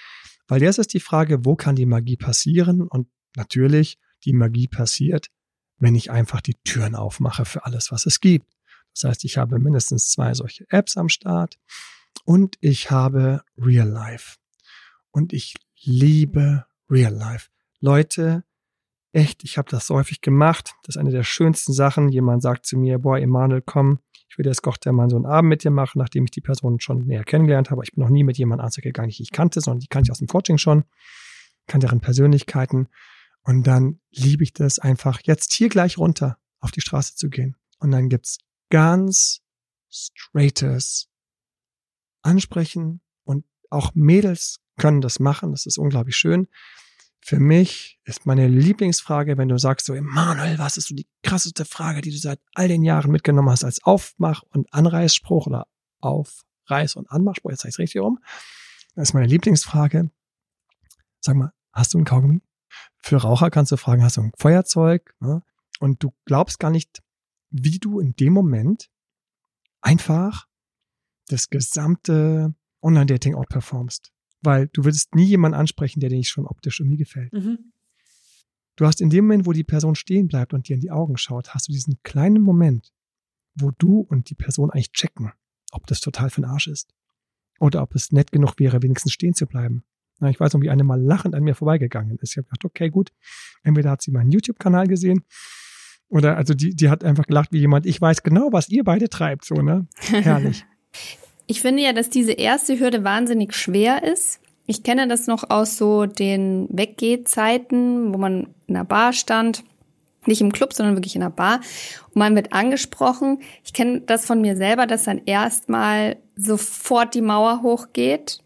weil jetzt ist die Frage, wo kann die Magie passieren? Und natürlich, die Magie passiert, wenn ich einfach die Türen aufmache für alles, was es gibt. Das heißt, ich habe mindestens zwei solche Apps am Start und ich habe Real Life. Und ich liebe Real Life. Leute, echt, ich habe das so häufig gemacht. Das ist eine der schönsten Sachen. Jemand sagt zu mir, boah, Emanuel, komm, ich will jetzt Gott der Mann so einen Abend mit dir machen, nachdem ich die Person schon näher kennengelernt habe. Ich bin noch nie mit jemandem ans gegangen, die ich kannte, sondern die kannte ich aus dem Coaching schon, kannte deren Persönlichkeiten. Und dann liebe ich das einfach, jetzt hier gleich runter auf die Straße zu gehen. Und dann gibt's ganz straightes Ansprechen und auch Mädels können das machen. Das ist unglaublich schön. Für mich ist meine Lieblingsfrage, wenn du sagst so, Emanuel, was ist so die krasseste Frage, die du seit all den Jahren mitgenommen hast als Aufmach- und Anreißspruch oder Aufreiß- und Anmachspruch, jetzt sage ich richtig rum. Das ist meine Lieblingsfrage. Sag mal, hast du ein Kaugummi? Für Raucher kannst du fragen, hast du ein Feuerzeug? Ne? Und du glaubst gar nicht, wie du in dem Moment einfach das gesamte Online-Dating outperformst weil du würdest nie jemanden ansprechen, der dir nicht schon optisch irgendwie gefällt. Mhm. Du hast in dem Moment, wo die Person stehen bleibt und dir in die Augen schaut, hast du diesen kleinen Moment, wo du und die Person eigentlich checken, ob das total für den Arsch ist. Oder ob es nett genug wäre, wenigstens stehen zu bleiben. Na, ich weiß noch, wie eine mal lachend an mir vorbeigegangen ist. Ich habe gedacht, okay, gut. Entweder hat sie meinen YouTube-Kanal gesehen oder also die, die hat einfach gelacht wie jemand, ich weiß genau, was ihr beide treibt, so, ne? Herrlich.
Ich finde ja, dass diese erste Hürde wahnsinnig schwer ist. Ich kenne das noch aus so den Weggehzeiten, wo man in einer Bar stand. Nicht im Club, sondern wirklich in einer Bar. Und man wird angesprochen. Ich kenne das von mir selber, dass dann erstmal sofort die Mauer hochgeht.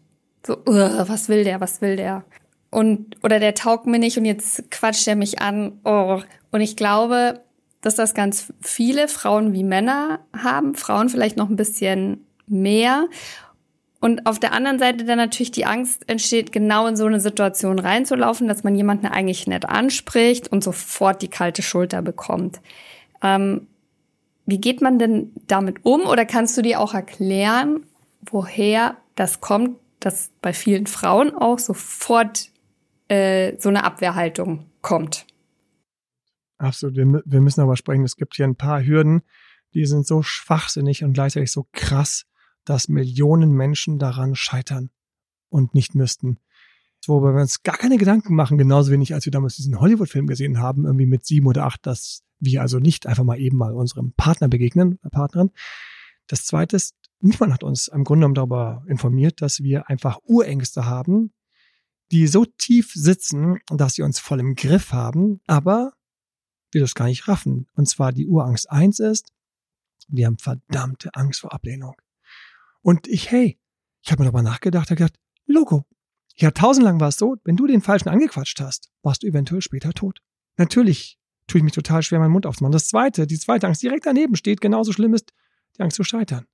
So, was will der, was will der? Und, oder der taugt mir nicht und jetzt quatscht er mich an. Oh. Und ich glaube, dass das ganz viele Frauen wie Männer haben. Frauen vielleicht noch ein bisschen mehr. Und auf der anderen Seite dann natürlich die Angst entsteht, genau in so eine Situation reinzulaufen, dass man jemanden eigentlich nett anspricht und sofort die kalte Schulter bekommt. Ähm, wie geht man denn damit um? Oder kannst du dir auch erklären, woher das kommt, dass bei vielen Frauen auch sofort äh, so eine Abwehrhaltung kommt?
Absolut. Wir, wir müssen aber sprechen. Es gibt hier ein paar Hürden, die sind so schwachsinnig und gleichzeitig so krass dass Millionen Menschen daran scheitern und nicht müssten. Wobei wir uns gar keine Gedanken machen, genauso wenig, als wir damals diesen Hollywood-Film gesehen haben, irgendwie mit sieben oder acht, dass wir also nicht einfach mal eben mal unserem Partner begegnen, der Partnerin. Das zweite ist, niemand hat uns im Grunde genommen darüber informiert, dass wir einfach Urängste haben, die so tief sitzen, dass sie uns voll im Griff haben, aber wir das gar nicht raffen. Und zwar die Urangst eins ist, wir haben verdammte Angst vor Ablehnung. Und ich, hey, ich habe mir darüber nachgedacht, habe gedacht, Logo. Jahrtausendlang war es so, wenn du den Falschen angequatscht hast, warst du eventuell später tot. Natürlich tue ich mich total schwer, meinen Mund aufzumachen. Das zweite, die zweite Angst direkt daneben steht, genauso schlimm ist die Angst zu scheitern.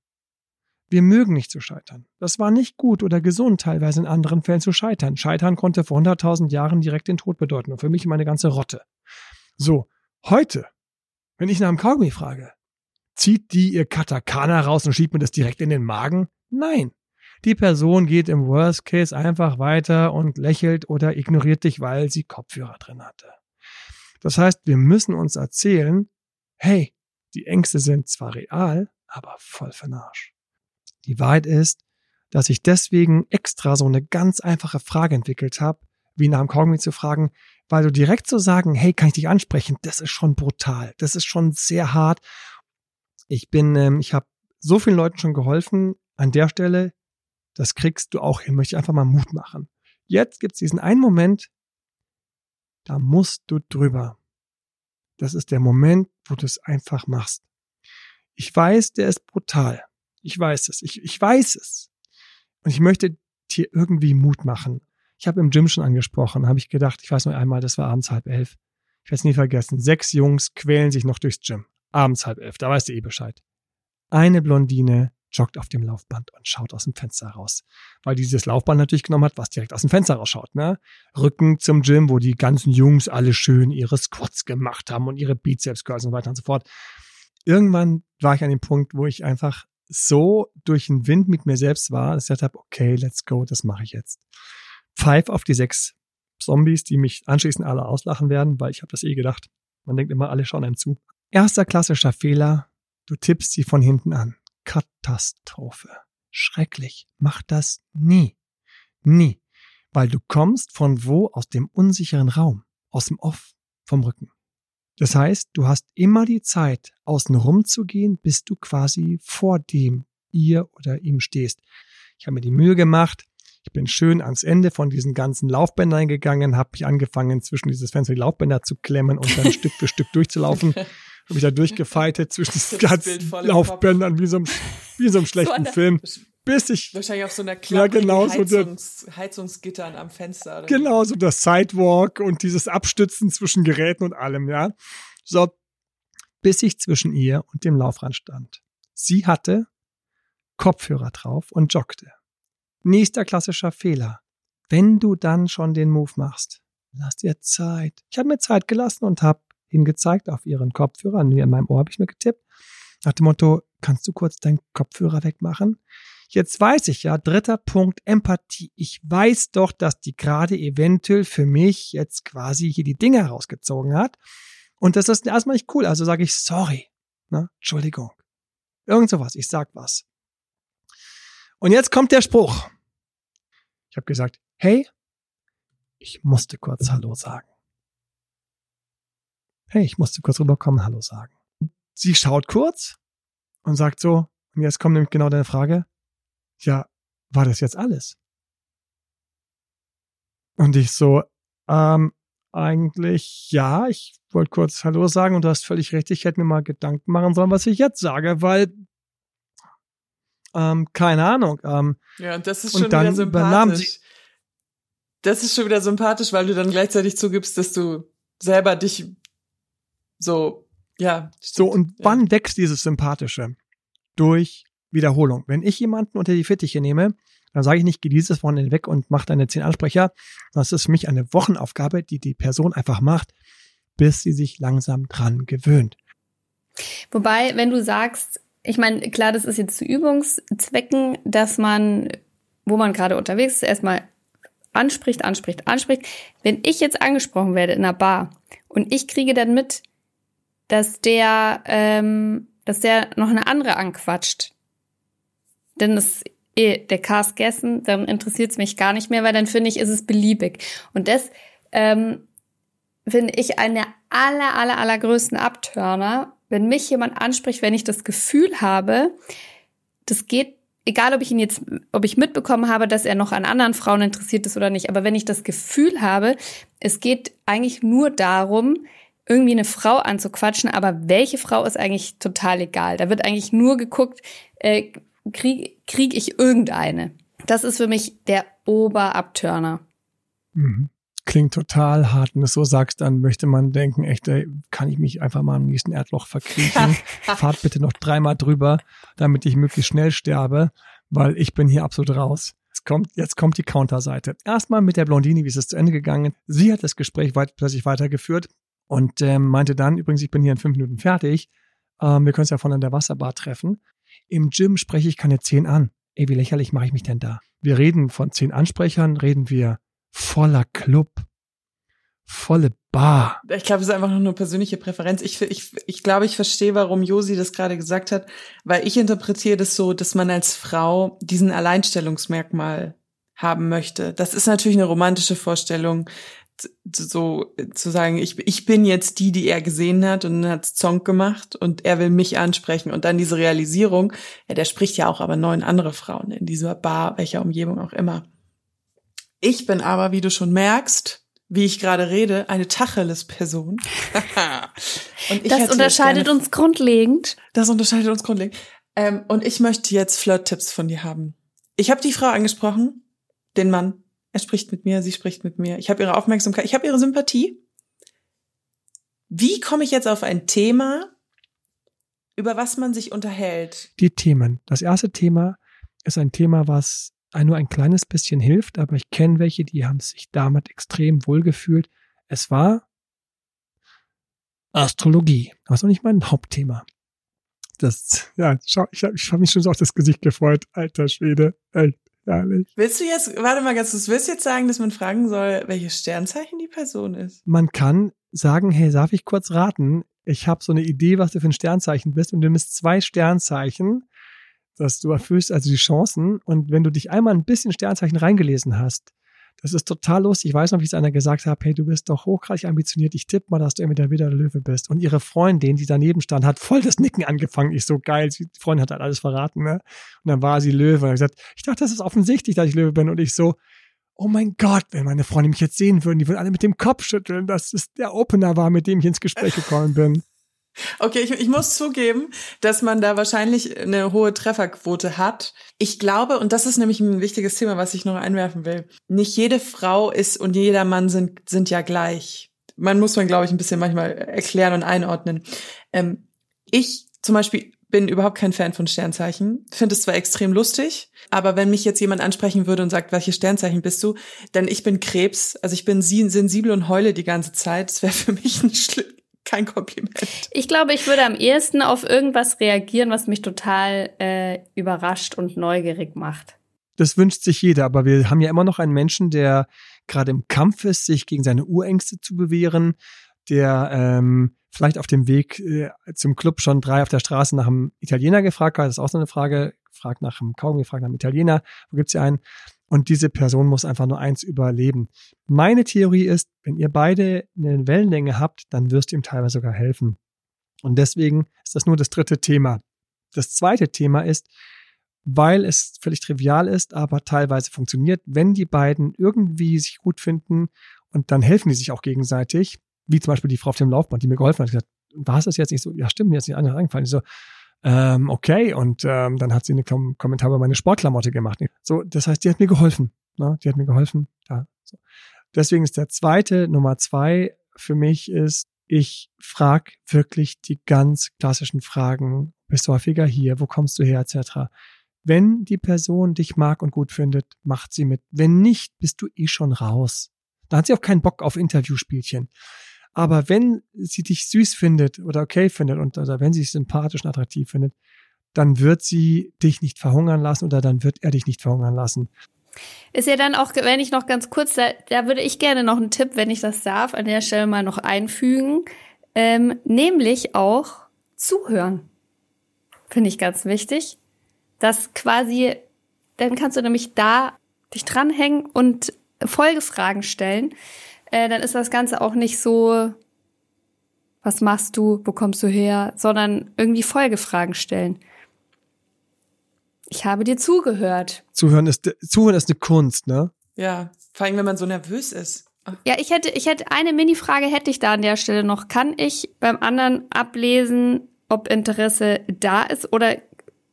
Wir mögen nicht zu scheitern. Das war nicht gut oder gesund, teilweise in anderen Fällen zu scheitern. Scheitern konnte vor 100.000 Jahren direkt den Tod bedeuten und für mich meine ganze Rotte. So, heute, wenn ich nach einem Kaugummi frage, Zieht die ihr Katakana raus und schiebt mir das direkt in den Magen? Nein. Die Person geht im Worst Case einfach weiter und lächelt oder ignoriert dich, weil sie Kopfhörer drin hatte. Das heißt, wir müssen uns erzählen, hey, die Ängste sind zwar real, aber voll für Arsch. Die Wahrheit ist, dass ich deswegen extra so eine ganz einfache Frage entwickelt habe, wie nach dem Kaugummi zu fragen, weil du direkt zu so sagen, hey, kann ich dich ansprechen, das ist schon brutal, das ist schon sehr hart ich bin, ähm, ich habe so vielen Leuten schon geholfen. An der Stelle, das kriegst du auch hin. Möchte ich einfach mal Mut machen. Jetzt gibt's diesen einen Moment, da musst du drüber. Das ist der Moment, wo du es einfach machst. Ich weiß, der ist brutal. Ich weiß es. Ich, ich weiß es. Und ich möchte dir irgendwie Mut machen. Ich habe im Gym schon angesprochen, habe ich gedacht, ich weiß noch einmal, das war abends halb elf. Ich werde es nie vergessen. Sechs Jungs quälen sich noch durchs Gym. Abends halb elf, da weißt du eh Bescheid. Eine Blondine joggt auf dem Laufband und schaut aus dem Fenster raus. Weil dieses Laufband natürlich genommen hat, was direkt aus dem Fenster rausschaut, ne? Rücken zum Gym, wo die ganzen Jungs alle schön ihre Squats gemacht haben und ihre Bizeps Curls und weiter und so fort. Irgendwann war ich an dem Punkt, wo ich einfach so durch den Wind mit mir selbst war, dass ich gesagt habe, okay, let's go, das mache ich jetzt. Pfeif auf die sechs Zombies, die mich anschließend alle auslachen werden, weil ich habe das eh gedacht. Man denkt immer, alle schauen einem zu. Erster klassischer Fehler, du tippst sie von hinten an. Katastrophe. Schrecklich. Mach das nie. Nie. Weil du kommst von wo? Aus dem unsicheren Raum. Aus dem Off. Vom Rücken. Das heißt, du hast immer die Zeit, außen rum zu gehen, bis du quasi vor dem ihr oder ihm stehst. Ich habe mir die Mühe gemacht. Ich bin schön ans Ende von diesen ganzen Laufbändern gegangen, habe mich angefangen, zwischen dieses Fenster die Laufbänder zu klemmen und dann Stück für Stück durchzulaufen. habe ich da durchgefeitet zwischen diesen ganzen Laufbändern wie so, einem, wie so einem schlechten so
der,
Film. bis ich
Wahrscheinlich auf so einer
Ja, genau, so der-
Heizungs Heizungsgittern am Fenster. Oder
Genau, so das Sidewalk und dieses Abstützen zwischen Geräten und allem, ja. So, bis ich zwischen ihr und dem Laufrand stand. Sie hatte Kopfhörer drauf und joggte. Nächster klassischer Fehler. Wenn du dann schon den Move machst, lass dir Zeit. Ich habe mir Zeit gelassen und habe hingezeigt auf ihren Kopfhörer. Nee, in meinem Ohr habe ich mir getippt. Nach dem Motto, kannst du kurz deinen Kopfhörer wegmachen? Jetzt weiß ich ja, dritter Punkt, Empathie. Ich weiß doch, dass die gerade eventuell für mich jetzt quasi hier die Dinge rausgezogen hat. Und das ist erstmal nicht cool. Also sage ich sorry. Ne? Entschuldigung. Irgend sowas. Ich sag was. Und jetzt kommt der Spruch. Ich habe gesagt, hey, ich musste kurz Hallo sagen. Hey, ich musste kurz rüberkommen, Hallo sagen. Sie schaut kurz und sagt so, und jetzt kommt nämlich genau deine Frage, ja, war das jetzt alles? Und ich so, ähm, eigentlich ja, ich wollte kurz Hallo sagen und du hast völlig recht, ich hätte mir mal Gedanken machen sollen, was ich jetzt sage, weil, ähm, keine Ahnung, ähm,
Ja, und das ist schon wieder sympathisch. Das ist schon wieder sympathisch, weil du dann gleichzeitig zugibst, dass du selber dich so, ja.
So, und
ja.
wann wächst dieses Sympathische? Durch Wiederholung. Wenn ich jemanden unter die Fittiche nehme, dann sage ich nicht, geh dieses Wochenende weg und mach deine zehn Ansprecher. Das ist für mich eine Wochenaufgabe, die die Person einfach macht, bis sie sich langsam dran gewöhnt.
Wobei, wenn du sagst, ich meine, klar, das ist jetzt zu Übungszwecken, dass man, wo man gerade unterwegs ist, erstmal anspricht, anspricht, anspricht. Wenn ich jetzt angesprochen werde in einer Bar und ich kriege dann mit, dass der, ähm, dass der noch eine andere anquatscht, dann ist eh der Cast gegessen, dann interessiert es mich gar nicht mehr, weil dann finde ich, ist es beliebig. Und das ähm, finde ich eine aller, aller, allergrößten Abtörner, wenn mich jemand anspricht, wenn ich das Gefühl habe, das geht, egal ob ich ihn jetzt, ob ich mitbekommen habe, dass er noch an anderen Frauen interessiert ist oder nicht, aber wenn ich das Gefühl habe, es geht eigentlich nur darum, irgendwie eine Frau anzuquatschen, aber welche Frau ist eigentlich total egal. Da wird eigentlich nur geguckt, äh, krieg, krieg ich irgendeine. Das ist für mich der Oberabtörner.
Mhm. Klingt total hart. Wenn du es so sagst, dann möchte man denken, echt, ey, kann ich mich einfach mal im nächsten Erdloch verkriechen? Fahrt bitte noch dreimal drüber, damit ich möglichst schnell sterbe, weil ich bin hier absolut raus. Jetzt kommt, jetzt kommt die Counterseite. Erstmal mit der Blondine, wie ist es zu Ende gegangen? Sie hat das Gespräch weit, plötzlich weitergeführt und ähm, meinte dann, übrigens, ich bin hier in fünf Minuten fertig. Ähm, wir können uns ja von an der Wasserbar treffen. Im Gym spreche ich keine zehn an. Ey, wie lächerlich mache ich mich denn da? Wir reden von zehn Ansprechern, reden wir voller Club, volle Bar.
Ich glaube, es ist einfach noch eine persönliche Präferenz. Ich, ich, ich glaube, ich verstehe, warum Josi das gerade gesagt hat, weil ich interpretiere das so, dass man als Frau diesen Alleinstellungsmerkmal haben möchte. Das ist natürlich eine romantische Vorstellung, so zu sagen, ich, ich bin jetzt die, die er gesehen hat und hat Song gemacht und er will mich ansprechen und dann diese Realisierung, ja, der spricht ja auch aber neun andere Frauen in dieser Bar, welcher Umgebung auch immer. Ich bin aber, wie du schon merkst, wie ich gerade rede, eine Tacheles-Person.
Das unterscheidet
gerne-
uns grundlegend.
Das unterscheidet uns grundlegend. Ähm, und ich möchte jetzt Flirt-Tipps von dir haben. Ich habe die Frau angesprochen, den Mann. Er spricht mit mir, sie spricht mit mir. Ich habe ihre Aufmerksamkeit, ich habe ihre Sympathie. Wie komme ich jetzt auf ein Thema, über was man sich unterhält?
Die Themen. Das erste Thema ist ein Thema, was ein- nur ein kleines bisschen hilft, aber ich kenne welche, die haben sich damit extrem wohlgefühlt. Es war Astrologie. Das ist auch nicht mein Hauptthema. Das, ja, schau, ich habe ich hab mich schon so auf das Gesicht gefreut. Alter Schwede, echt herrlich.
Willst du jetzt, warte mal ganz kurz, willst du jetzt sagen, dass man fragen soll, welches Sternzeichen die Person ist?
Man kann sagen, hey, darf ich kurz raten? Ich habe so eine Idee, was du für ein Sternzeichen bist und du nimmst zwei Sternzeichen, dass du erfüllst also die Chancen und wenn du dich einmal ein bisschen Sternzeichen reingelesen hast, das ist total lustig. Ich weiß noch, wie es einer gesagt hat, hey, du bist doch hochgradig ambitioniert. Ich tippe mal, dass du entweder wieder der Löwe bist. Und ihre Freundin, die daneben stand, hat voll das Nicken angefangen. Ich so geil. Die Freundin hat halt alles verraten, ne? Und dann war sie Löwe. Und hat gesagt, ich dachte, das ist offensichtlich, dass ich Löwe bin. Und ich so, oh mein Gott, wenn meine Freunde mich jetzt sehen würden, die würden alle mit dem Kopf schütteln, dass es der Opener war, mit dem ich ins Gespräch gekommen bin.
Okay, ich, ich muss zugeben, dass man da wahrscheinlich eine hohe Trefferquote hat. Ich glaube, und das ist nämlich ein wichtiges Thema, was ich noch einwerfen will, nicht jede Frau ist und jeder Mann sind, sind ja gleich. Man muss man, glaube ich, ein bisschen manchmal erklären und einordnen. Ähm, ich zum Beispiel bin überhaupt kein Fan von Sternzeichen. Finde es zwar extrem lustig, aber wenn mich jetzt jemand ansprechen würde und sagt, welche Sternzeichen bist du, denn ich bin Krebs, also ich bin sensibel und heule die ganze Zeit. Das wäre für mich ein Schlimm kein Kompliment.
Ich glaube, ich würde am ehesten auf irgendwas reagieren, was mich total äh, überrascht und neugierig macht.
Das wünscht sich jeder, aber wir haben ja immer noch einen Menschen, der gerade im Kampf ist, sich gegen seine Urängste zu bewähren, der ähm, vielleicht auf dem Weg äh, zum Club schon drei auf der Straße nach einem Italiener gefragt hat. Das ist auch so eine Frage. Fragt nach einem Kaugummi, fragt nach einem Italiener. Wo gibt's hier einen? Und diese Person muss einfach nur eins überleben. Meine Theorie ist, wenn ihr beide eine Wellenlänge habt, dann wirst du ihm teilweise sogar helfen. Und deswegen ist das nur das dritte Thema. Das zweite Thema ist, weil es völlig trivial ist, aber teilweise funktioniert, wenn die beiden irgendwie sich gut finden und dann helfen die sich auch gegenseitig, wie zum Beispiel die Frau auf dem Laufband, die mir geholfen hat, gesagt, war es das jetzt nicht so? Ja, stimmt, mir ist nicht anders eingefallen. Ich so, ähm, okay, und ähm, dann hat sie einen Kom Kommentar über meine Sportklamotte gemacht. So, das heißt, die hat mir geholfen. Ne? Die hat mir geholfen. Ja, so. Deswegen ist der zweite, Nummer zwei für mich ist, ich frage wirklich die ganz klassischen Fragen. Bist du häufiger hier? Wo kommst du her? Etc. Wenn die Person dich mag und gut findet, macht sie mit. Wenn nicht, bist du eh schon raus. Da hat sie auch keinen Bock auf Interviewspielchen. Aber wenn sie dich süß findet oder okay findet und oder wenn sie dich sympathisch und attraktiv findet, dann wird sie dich nicht verhungern lassen oder dann wird er dich nicht verhungern lassen.
Ist ja dann auch, wenn ich noch ganz kurz, da, da würde ich gerne noch einen Tipp, wenn ich das darf, an der Stelle mal noch einfügen, ähm, nämlich auch zuhören. Finde ich ganz wichtig. Das quasi, dann kannst du nämlich da dich dranhängen und Folgefragen stellen äh, dann ist das Ganze auch nicht so, was machst du, wo kommst du her, sondern irgendwie Folgefragen stellen. Ich habe dir zugehört.
Zuhören ist, zuhören ist eine Kunst, ne?
Ja, vor allem, wenn man so nervös ist.
Ja, ich hätte, ich hätte eine Mini-Frage hätte ich da an der Stelle noch. Kann ich beim anderen ablesen, ob Interesse da ist oder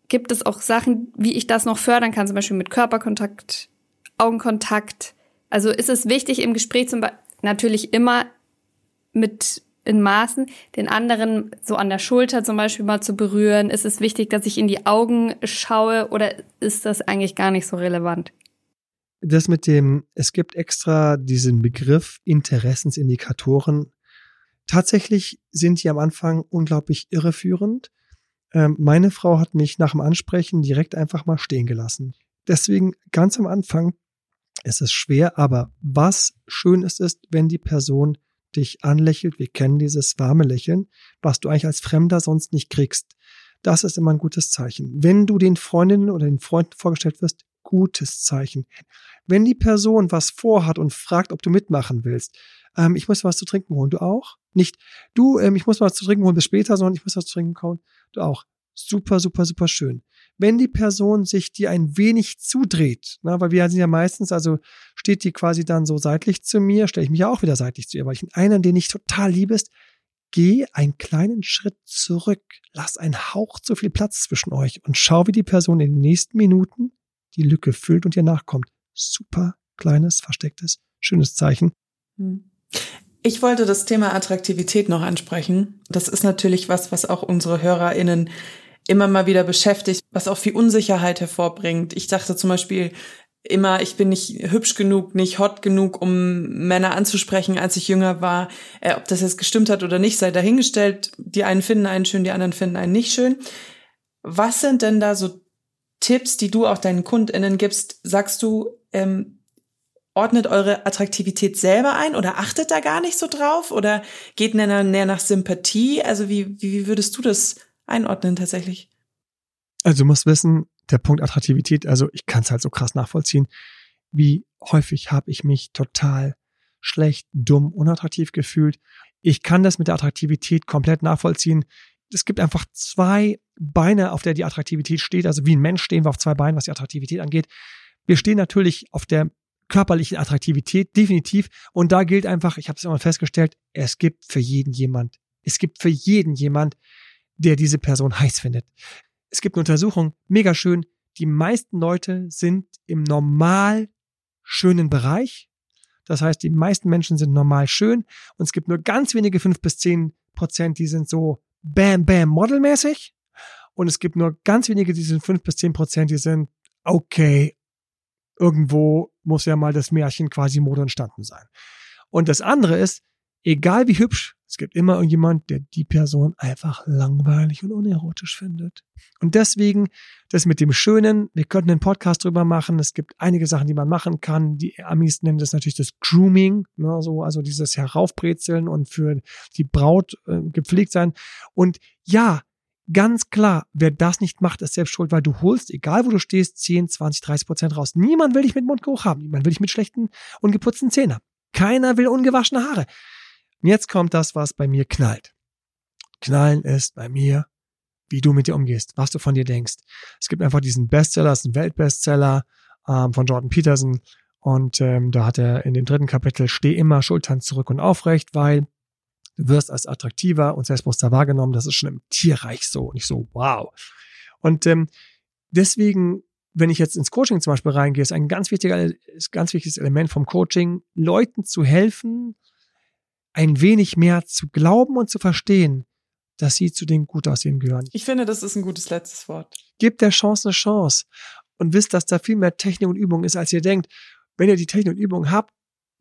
gibt es auch Sachen, wie ich das noch fördern kann, zum Beispiel mit Körperkontakt, Augenkontakt? Also ist es wichtig im Gespräch zum Beispiel, natürlich immer mit in Maßen, den anderen so an der Schulter zum Beispiel mal zu berühren? Ist es wichtig, dass ich in die Augen schaue oder ist das eigentlich gar nicht so relevant?
Das mit dem, es gibt extra diesen Begriff Interessensindikatoren. Tatsächlich sind die am Anfang unglaublich irreführend. Ähm, meine Frau hat mich nach dem Ansprechen direkt einfach mal stehen gelassen. Deswegen ganz am Anfang es ist schwer, aber was schön ist, ist, wenn die Person dich anlächelt. Wir kennen dieses warme Lächeln, was du eigentlich als Fremder sonst nicht kriegst. Das ist immer ein gutes Zeichen. Wenn du den Freundinnen oder den Freunden vorgestellt wirst, gutes Zeichen. Wenn die Person was vorhat und fragt, ob du mitmachen willst, ähm, ich muss was zu trinken holen, du auch? Nicht, du, ähm, ich muss was zu trinken holen bis später, sondern ich muss was zu trinken holen, du auch. Super, super, super schön wenn die Person sich dir ein wenig zudreht, na, weil wir sind ja meistens, also steht die quasi dann so seitlich zu mir, stelle ich mich ja auch wieder seitlich zu ihr, weil ich einen, den ich total liebe, ist, geh einen kleinen Schritt zurück, lass einen Hauch zu viel Platz zwischen euch und schau, wie die Person in den nächsten Minuten die Lücke füllt und dir nachkommt. Super kleines, verstecktes, schönes Zeichen.
Hm. Ich wollte das Thema Attraktivität noch ansprechen. Das ist natürlich was, was auch unsere HörerInnen immer mal wieder beschäftigt, was auch viel Unsicherheit hervorbringt. Ich dachte zum Beispiel immer, ich bin nicht hübsch genug, nicht hot genug, um Männer anzusprechen, als ich jünger war. Äh, ob das jetzt gestimmt hat oder nicht, sei dahingestellt. Die einen finden einen schön, die anderen finden einen nicht schön. Was sind denn da so Tipps, die du auch deinen KundInnen gibst? Sagst du, ähm, ordnet eure Attraktivität selber ein oder achtet da gar nicht so drauf oder geht näher, nach Sympathie? Also wie, wie würdest du das einordnen tatsächlich.
Also du musst wissen, der Punkt Attraktivität, also ich kann es halt so krass nachvollziehen, wie häufig habe ich mich total schlecht, dumm, unattraktiv gefühlt. Ich kann das mit der Attraktivität komplett nachvollziehen. Es gibt einfach zwei Beine, auf der die Attraktivität steht. Also wie ein Mensch stehen wir auf zwei Beinen, was die Attraktivität angeht. Wir stehen natürlich auf der körperlichen Attraktivität, definitiv. Und da gilt einfach, ich habe es immer festgestellt, es gibt für jeden jemand Es gibt für jeden jemand, der diese Person heiß findet. Es gibt eine Untersuchung, mega schön. Die meisten Leute sind im normal schönen Bereich. Das heißt, die meisten Menschen sind normal schön und es gibt nur ganz wenige fünf bis zehn Prozent, die sind so bam, bam, modelmäßig. Und es gibt nur ganz wenige, die sind fünf bis zehn Prozent, die sind okay. Irgendwo muss ja mal das Märchen quasi Mode entstanden sein. Und das andere ist, egal wie hübsch, es gibt immer irgendjemand, der die Person einfach langweilig und unerotisch findet. Und deswegen, das mit dem Schönen, wir könnten einen Podcast drüber machen. Es gibt einige Sachen, die man machen kann. Die Amis nennen das natürlich das Grooming, ne, so, also dieses Heraufbrezeln und für die Braut äh, gepflegt sein. Und ja, ganz klar, wer das nicht macht, ist selbst schuld, weil du holst, egal wo du stehst, 10, 20, 30 Prozent raus. Niemand will dich mit Mundgeruch haben. Niemand will dich mit schlechten, ungeputzten Zähnen haben. Keiner will ungewaschene Haare. Und jetzt kommt das, was bei mir knallt. Knallen ist bei mir, wie du mit dir umgehst, was du von dir denkst. Es gibt einfach diesen Bestseller, das ist ein Weltbestseller ähm, von Jordan Peterson. Und ähm, da hat er in dem dritten Kapitel Steh immer Schultern zurück und aufrecht, weil du wirst als attraktiver und selbstbewusster wahrgenommen. Das ist schon im Tierreich so. Und ich so, wow. Und ähm, deswegen wenn ich jetzt ins Coaching zum Beispiel reingehe, ist ein ganz wichtiger, ganz wichtiges Element vom Coaching, Leuten zu helfen, ein wenig mehr zu glauben und zu verstehen, dass sie zu den gut aussehen gehören.
Ich finde, das ist ein gutes letztes Wort.
Gebt der Chance eine Chance und wisst, dass da viel mehr Technik und Übung ist, als ihr denkt. Wenn ihr die Technik und Übung habt,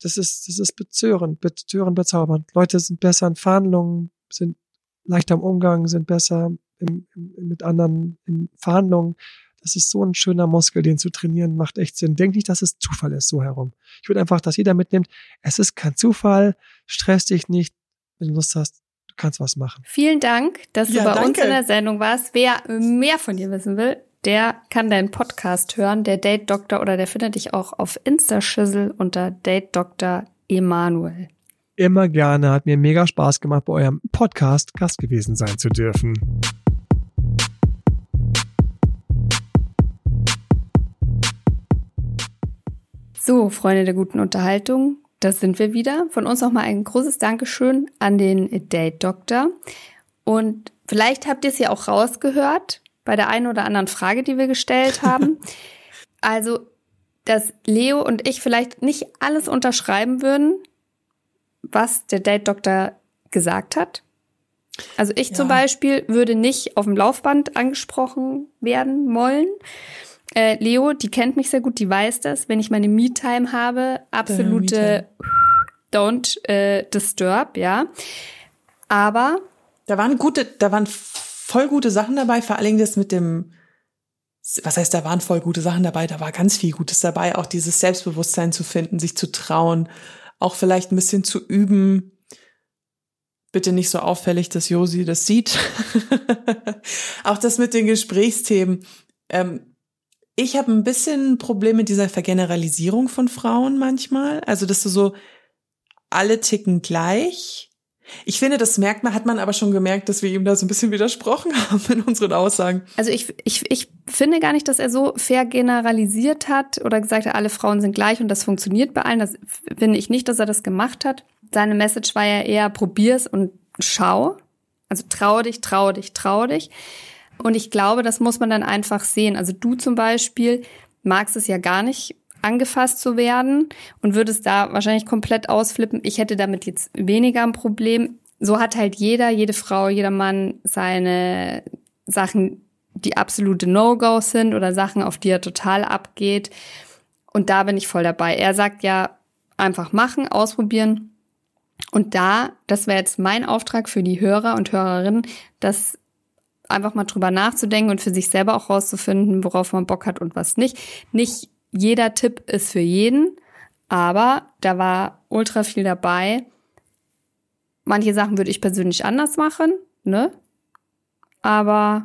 das ist, das ist bezörend, bezörend, bezaubernd. Leute sind besser in Verhandlungen, sind leichter im Umgang, sind besser im, im, mit anderen in Verhandlungen. Das ist so ein schöner Muskel, den zu trainieren, macht echt Sinn. Denk nicht, dass es Zufall ist, so herum. Ich würde einfach, dass jeder mitnimmt, es ist kein Zufall, stress dich nicht, wenn du Lust hast, du kannst was machen.
Vielen Dank, dass
Ja,
du bei
danke.
uns in der Sendung warst. Wer mehr von dir wissen will, der kann deinen Podcast hören, der Date Doktor, oder der findet dich auch auf Insta-Schüssel unter Date Doktor Emanuel.
Immer gerne, hat mir mega Spaß gemacht, bei eurem Podcast Gast gewesen sein zu dürfen.
So, Freunde der guten Unterhaltung, das sind wir wieder. Von uns nochmal ein großes Dankeschön an den Date Doktor. Und vielleicht habt ihr es ja auch rausgehört bei der einen oder anderen Frage, die wir gestellt haben. also, dass Leo und ich vielleicht nicht alles unterschreiben würden, was der Date Doktor gesagt hat. Also ich zum
Ja.
Beispiel würde nicht auf dem Laufband angesprochen werden wollen. Äh, Leo, die kennt mich sehr gut, die weiß das. Wenn ich meine Me-Time habe, absolute Don't äh, disturb, ja. Aber
Da waren gute, da waren voll gute Sachen dabei, vor allen Dingen das mit dem, was heißt, da waren voll gute Sachen dabei, da war ganz viel Gutes dabei, auch dieses Selbstbewusstsein zu finden, sich zu trauen, auch vielleicht ein bisschen zu üben. Bitte nicht so auffällig, dass Josi das sieht. auch das mit den Gesprächsthemen. Ähm, ich habe ein bisschen ein Problem mit dieser Vergeneralisierung von Frauen manchmal. Also, dass du so, alle ticken gleich. Ich finde, das merkt man, hat man aber schon gemerkt, dass wir ihm da so ein bisschen widersprochen haben in unseren Aussagen.
Also ich, ich, ich finde gar nicht, dass er so fair generalisiert hat oder gesagt hat, alle Frauen sind gleich und das funktioniert bei allen. Das finde ich nicht, dass er das gemacht hat. Seine Message war ja eher, probier's und schau. Also trau dich, trau dich, trau dich. Und ich glaube, das muss man dann einfach sehen. Also du zum Beispiel magst es ja gar nicht angefasst zu werden und würdest da wahrscheinlich komplett ausflippen. Ich hätte damit jetzt weniger ein Problem. So hat halt jeder, jede Frau, jeder Mann seine Sachen, die absolute No-Gos sind oder Sachen, auf die er total abgeht. Und da bin ich voll dabei. Er sagt ja, einfach machen, ausprobieren. Und da, das wäre jetzt mein Auftrag für die Hörer und Hörerinnen, das einfach mal drüber nachzudenken und für sich selber auch rauszufinden, worauf man Bock hat und was nicht. Nicht jeder Tipp ist für jeden, aber da war ultra viel dabei. Manche Sachen würde ich persönlich anders machen, ne? Aber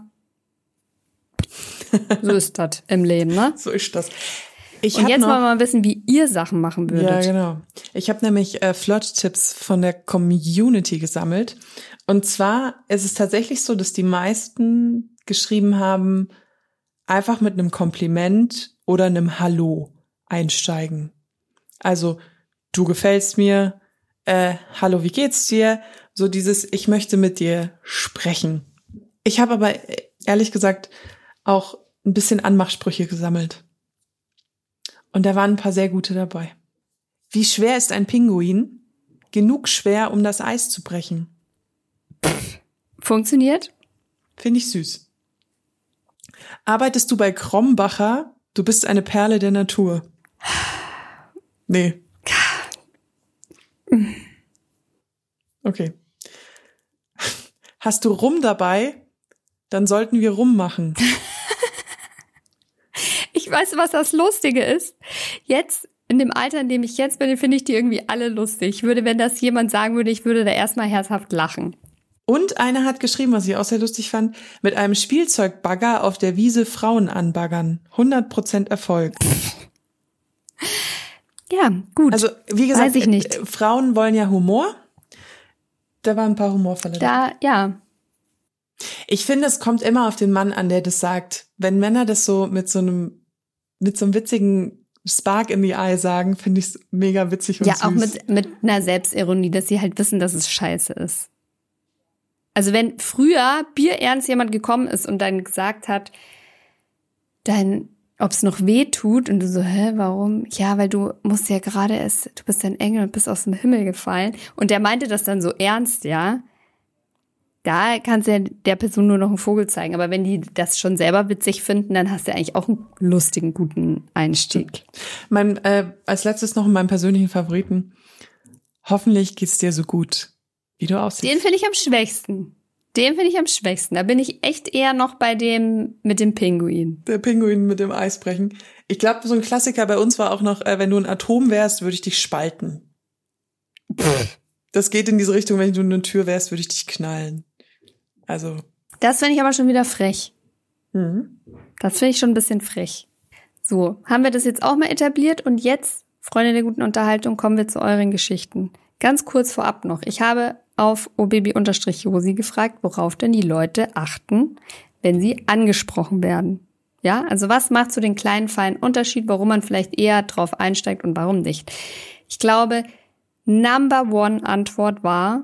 so ist das im Leben, ne?
So ist das. Ich
Und jetzt
noch,
wollen wir mal wissen, wie ihr Sachen machen
Ja,
würdet.
genau. Ich habe nämlich äh, Flirt-Tipps von der Community gesammelt. Und zwar ist es tatsächlich so, dass die meisten geschrieben haben, einfach mit einem Kompliment oder einem Hallo einsteigen. Also, du gefällst mir, äh, hallo, wie geht's dir? So dieses, ich möchte mit dir sprechen. Ich habe aber ehrlich gesagt auch ein bisschen Anmachsprüche gesammelt. Und da waren ein paar sehr gute dabei. Wie schwer ist ein Pinguin? Genug schwer, um das Eis zu brechen.
Funktioniert?
Finde ich süß. Arbeitest du bei Krombacher? Du bist eine Perle der Natur. Nee. Okay. Hast du Rum dabei? Dann sollten wir Rum machen.
Ich weiß, was das Lustige ist. Jetzt, in dem Alter, in dem ich jetzt bin, finde ich die irgendwie alle lustig. Ich würde, wenn das jemand sagen würde, ich würde da erstmal herzhaft lachen.
Und einer hat geschrieben, was ich auch sehr lustig fand, mit einem Spielzeugbagger auf der Wiese Frauen anbaggern. 100% Erfolg.
Ja, gut.
Also, wie gesagt,
Weiß ich nicht.
äh, Frauen wollen ja Humor. Da waren ein paar Humorfälle.
da, ja.
Ich finde, es kommt immer auf den Mann an, der das sagt. Wenn Männer das so mit so einem, mit so einem witzigen Spark in die Eye sagen, finde ich es mega witzig und
Ja,
süß.
auch mit, mit einer Selbstironie, dass sie halt wissen, dass es scheiße ist. Also wenn früher bierernst jemand gekommen ist und dann gesagt hat, dein, ob es noch weh tut und du so, hä, warum? Ja, weil du musst ja gerade erst, du bist ein Engel und bist aus dem Himmel gefallen. Und der meinte das dann so ernst, ja. Da kannst du ja der Person nur noch einen Vogel zeigen. Aber wenn die das schon selber witzig finden, dann hast du eigentlich auch einen lustigen, guten Einstieg.
Mein, äh, als letztes noch in meinem persönlichen Favoriten. Hoffentlich geht's dir so gut, wie du aussiehst.
Den finde ich am schwächsten. Den finde ich am schwächsten. Da bin ich echt eher noch bei dem mit dem Pinguin.
Der Pinguin mit dem Eisbrechen. Ich glaube, so ein Klassiker bei uns war auch noch, äh, wenn du ein Atom wärst, würde ich dich spalten. Das geht in diese Richtung, wenn du eine Tür wärst, würde ich dich knallen. Also,
Das finde ich aber schon wieder frech.
mhm.
Das finde ich schon ein bisschen frech. So, haben wir das jetzt auch mal etabliert und jetzt, Freunde der guten Unterhaltung, kommen wir zu euren Geschichten. Ganz kurz vorab noch. Ich habe auf obaby-josi gefragt, worauf denn die Leute achten, wenn sie angesprochen werden. Ja, also was macht so den kleinen feinen Unterschied, warum man vielleicht eher drauf einsteigt und warum nicht? Ich glaube, Number One Antwort war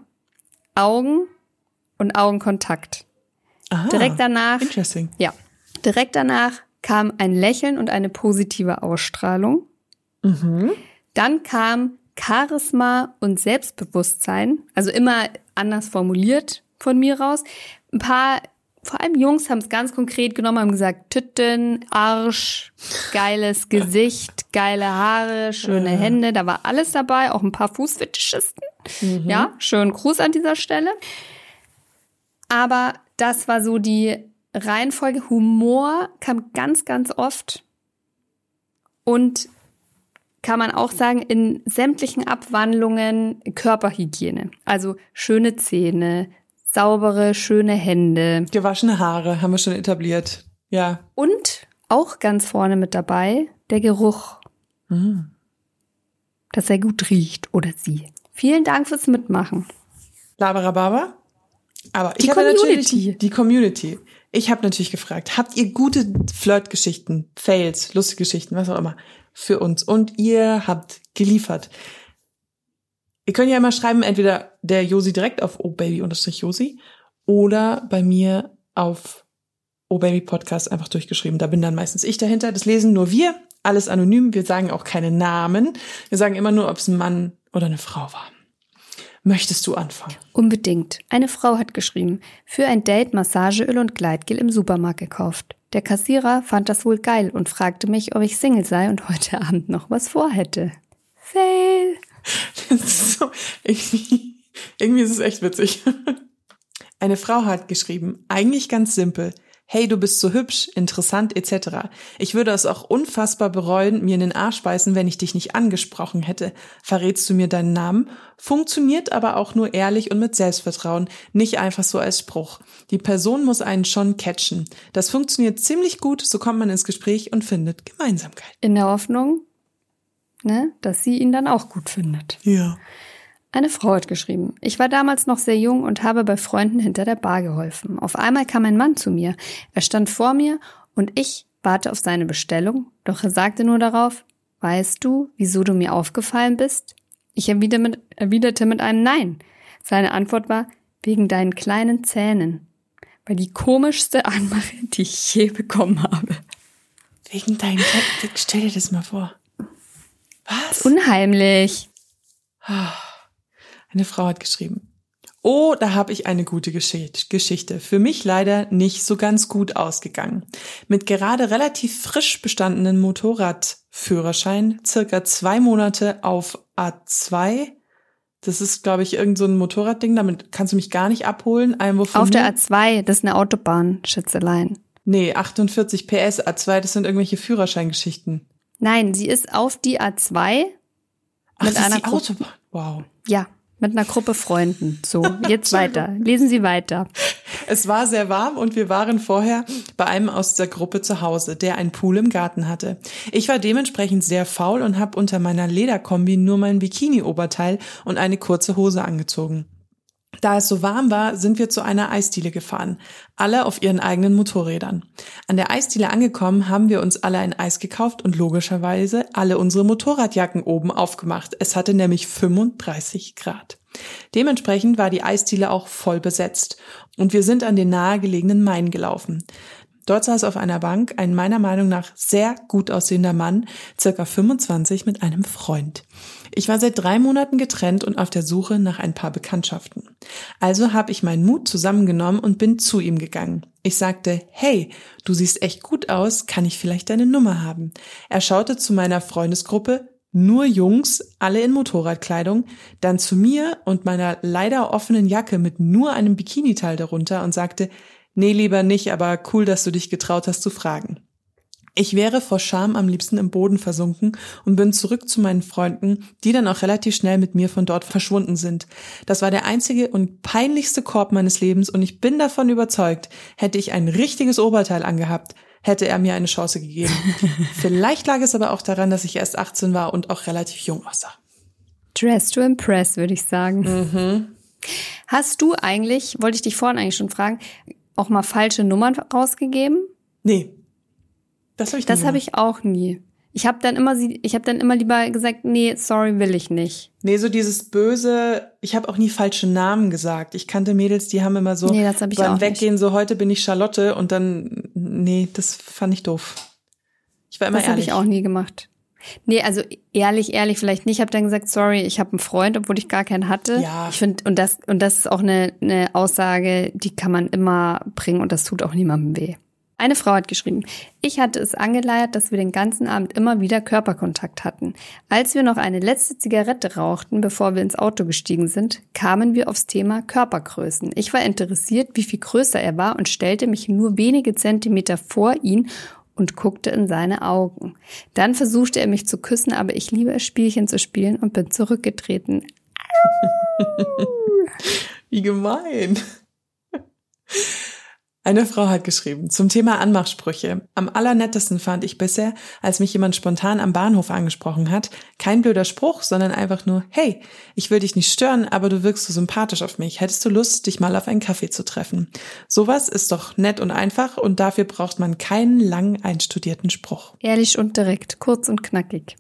Augen und Augenkontakt.
Aha,
Direkt danach
Interesting.
ja. Direkt danach kam ein Lächeln und eine positive Ausstrahlung.
Mhm.
Dann kam Charisma und Selbstbewusstsein, also immer anders formuliert von mir raus. Ein paar, vor allem Jungs, haben es ganz konkret genommen, haben gesagt, Tütten, Arsch, geiles Gesicht, geile Haare, schöne Hände, da war alles dabei, auch ein paar Fußfetischisten. Ja, schönen Gruß an dieser Stelle. Aber das war so die Reihenfolge. Humor kam ganz, ganz oft. Und kann man auch sagen, in sämtlichen Abwandlungen Körperhygiene. Also schöne Zähne, saubere, schöne Hände.
Gewaschene Haare haben wir schon etabliert. Ja.
Und auch ganz vorne mit dabei der Geruch,
Mhm.
dass er gut riecht oder sie. Vielen Dank fürs Mitmachen.
Laberababa. Aber ich
Die
habe
Community.
natürlich die Community. Ich habe natürlich gefragt, habt ihr gute Flirtgeschichten, Fails, lustige Geschichten, was auch immer, für uns? Und ihr habt geliefert. Ihr könnt ja immer schreiben, entweder der Josi direkt auf obaby-josi oder bei mir auf obaby Podcast einfach durchgeschrieben. Da bin dann meistens ich dahinter. Das lesen nur wir, alles anonym. Wir sagen auch keine Namen. Wir sagen immer nur, ob es ein Mann oder eine Frau war. Möchtest du anfangen?
Unbedingt. Eine Frau hat geschrieben, für ein Date Massageöl und Gleitgel im Supermarkt gekauft. Der Kassierer fand das wohl geil und fragte mich, ob ich Single sei und heute Abend noch was vorhätte. Fail.
Das ist so, irgendwie, irgendwie ist es echt witzig. Eine Frau hat geschrieben, eigentlich ganz simpel. Hey, du bist so hübsch, interessant etc. Ich würde es auch unfassbar bereuen, mir in den Arsch beißen, wenn ich dich nicht angesprochen hätte. Verrätst du mir deinen Namen? Funktioniert aber auch nur ehrlich und mit Selbstvertrauen, nicht einfach so als Spruch. Die Person muss einen schon catchen. Das funktioniert ziemlich gut, so kommt man ins Gespräch und findet Gemeinsamkeit.
In der Hoffnung, ne, dass sie ihn dann auch gut findet.
Ja.
Eine Frau hat geschrieben, ich war damals noch sehr jung und habe bei Freunden hinter der Bar geholfen. Auf einmal kam ein Mann zu mir. Er stand vor mir und ich warte auf seine Bestellung, doch er sagte nur darauf, weißt du, wieso du mir aufgefallen bist? Ich erwiderte mit, einem Nein. Seine Antwort war, wegen deinen kleinen Zähnen. War die komischste Anmache, die ich je bekommen habe.
Wegen deinen Zähnen? Stell dir das mal vor.
Was? Unheimlich.
Eine Frau hat geschrieben. Oh, da habe ich eine gute Geschichte. Für mich leider nicht so ganz gut ausgegangen. Mit gerade relativ frisch bestandenen Motorradführerschein, circa zwei Monate auf A2. Das ist, glaube ich, irgend so ein Motorradding, damit kannst du mich gar nicht abholen.
Auf der A2, das ist eine Autobahn, Schätzelein.
Nee, 48 PS, A2, das sind irgendwelche Führerscheingeschichten.
Nein, sie ist auf die A2
Ach, mit einer Autobahn. Wow.
Ja, mit einer Gruppe Freunden. So, jetzt weiter. Lesen Sie weiter.
Es war sehr warm und wir waren vorher bei einem aus der Gruppe zu Hause, der einen Pool im Garten hatte. Ich war dementsprechend sehr faul und habe unter meiner Lederkombi nur mein Bikini-Oberteil und eine kurze Hose angezogen. Da es so warm war, sind wir zu einer Eisdiele gefahren, alle auf ihren eigenen Motorrädern. An der Eisdiele angekommen, haben wir uns alle ein Eis gekauft und logischerweise alle unsere Motorradjacken oben aufgemacht. Es hatte nämlich 35 Grad. Dementsprechend war die Eisdiele auch voll besetzt und wir sind an den nahegelegenen Main gelaufen. Dort saß auf einer Bank ein meiner Meinung nach sehr gut aussehender Mann, circa 25, mit einem Freund. Ich war seit drei Monaten getrennt und auf der Suche nach ein paar Bekanntschaften. Also habe ich meinen Mut zusammengenommen und bin zu ihm gegangen. Ich sagte, hey, du siehst echt gut aus, kann ich vielleicht deine Nummer haben? Er schaute zu meiner Freundesgruppe, nur Jungs, alle in Motorradkleidung, dann zu mir und meiner leider offenen Jacke mit nur einem Bikiniteil darunter und sagte, Nee, lieber nicht, aber cool, dass du dich getraut hast zu fragen. Ich wäre vor Scham am liebsten im Boden versunken und bin zurück zu meinen Freunden, die dann auch relativ schnell mit mir von dort verschwunden sind. Das war der einzige und peinlichste Korb meines Lebens und ich bin davon überzeugt, hätte ich ein richtiges Oberteil angehabt, hätte er mir eine Chance gegeben. Vielleicht lag es aber auch daran, dass ich erst 18 war und auch relativ jung aussah.
Dress to impress, würde ich sagen. Mhm. Hast du eigentlich, wollte ich dich vorhin eigentlich schon fragen, auch mal falsche Nummern rausgegeben?
Nee. Das habe ich
Das habe ich auch nie. Ich habe dann immer ich habe dann immer lieber gesagt, nee, sorry, will ich nicht.
Nee, so dieses böse, ich habe auch nie falsche Namen gesagt. Ich kannte Mädels, die haben immer so
nee, das hab ich beim auch
Weggehen
nicht.
so heute bin ich Charlotte und dann nee, das fand ich doof. Ich war immer
das
ehrlich.
Das habe ich auch nie gemacht. Nee, also ehrlich, ehrlich vielleicht nicht. Ich habe dann gesagt, sorry, ich habe einen Freund, obwohl ich gar keinen hatte.
Ja.
Ich finde, und das, und das ist auch eine, eine Aussage, die kann man immer bringen und das tut auch niemandem weh. Eine Frau hat geschrieben, ich hatte es angeleiert, dass wir den ganzen Abend immer wieder Körperkontakt hatten. Als wir noch eine letzte Zigarette rauchten, bevor wir ins Auto gestiegen sind, kamen wir aufs Thema Körpergrößen. Ich war interessiert, wie viel größer er war und stellte mich nur wenige Zentimeter vor ihn und guckte in seine Augen. Dann versuchte er mich zu küssen, aber ich liebe es, Spielchen zu spielen und bin zurückgetreten.
Wie gemein. Eine Frau hat geschrieben zum Thema Anmachsprüche. Am allernettesten fand ich bisher, als mich jemand spontan am Bahnhof angesprochen hat, kein blöder Spruch, sondern einfach nur, hey, ich will dich nicht stören, aber du wirkst so sympathisch auf mich. Hättest du Lust, dich mal auf einen Kaffee zu treffen? Sowas ist doch nett und einfach und dafür braucht man keinen lang einstudierten Spruch.
Ehrlich und direkt, kurz und knackig.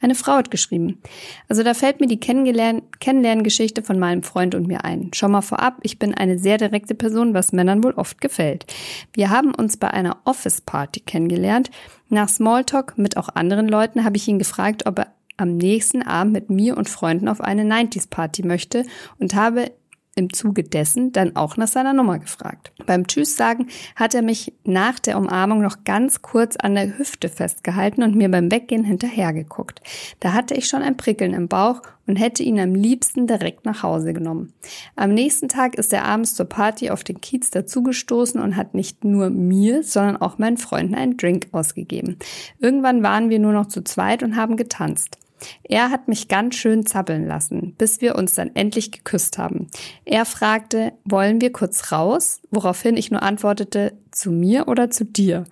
Eine Frau hat geschrieben. Also da fällt mir die Kennenlerngeschichte von meinem Freund und mir ein. Schau mal vorab, ich bin eine sehr direkte Person, was Männern wohl oft gefällt. Wir haben uns bei einer Office-Party kennengelernt. Nach Smalltalk mit auch anderen Leuten habe ich ihn gefragt, ob er am nächsten Abend mit mir und Freunden auf eine 90s-Party möchte und habe im Zuge dessen dann auch nach seiner Nummer gefragt. Beim Tschüss sagen hat er mich nach der Umarmung noch ganz kurz an der Hüfte festgehalten und mir beim Weggehen hinterhergeguckt. Da hatte ich schon ein Prickeln im Bauch und hätte ihn am liebsten direkt nach Hause genommen. Am nächsten Tag ist er abends zur Party auf den Kiez dazugestoßen und hat nicht nur mir, sondern auch meinen Freunden einen Drink ausgegeben. Irgendwann waren wir nur noch zu zweit und haben getanzt. Er hat mich ganz schön zappeln lassen, bis wir uns dann endlich geküsst haben. Er fragte, wollen wir kurz raus? Woraufhin ich nur antwortete, zu mir oder zu dir?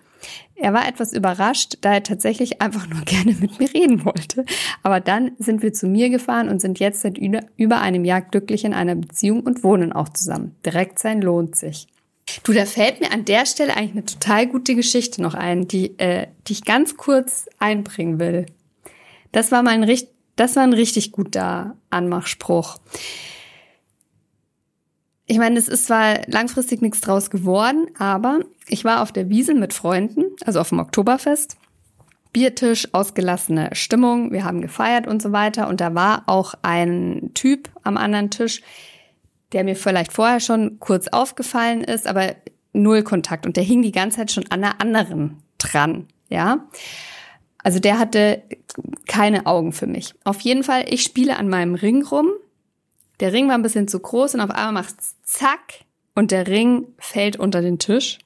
Er war etwas überrascht, da er tatsächlich einfach nur gerne mit mir reden wollte. Aber dann sind wir zu mir gefahren und sind jetzt seit über einem Jahr glücklich in einer Beziehung und wohnen auch zusammen. Direkt sein lohnt sich. Du, da fällt mir an der Stelle eigentlich eine total gute Geschichte noch ein, die, äh, die ich ganz kurz einbringen will. Das war mal ein, das war ein richtig guter Anmachspruch. ich meine, es ist zwar langfristig nichts draus geworden, aber ich war auf der Wiese mit Freunden, also auf dem Oktoberfest. Biertisch, ausgelassene Stimmung, wir haben gefeiert und so weiter. Und da war auch ein Typ am anderen Tisch, der mir vielleicht vorher schon kurz aufgefallen ist, aber null Kontakt. Und der hing die ganze Zeit schon an einer anderen dran, ja. Also der hatte keine Augen für mich. Auf jeden Fall, ich spiele an meinem Ring rum. Der Ring war ein bisschen zu groß und auf einmal macht's zack und der Ring fällt unter den Tisch.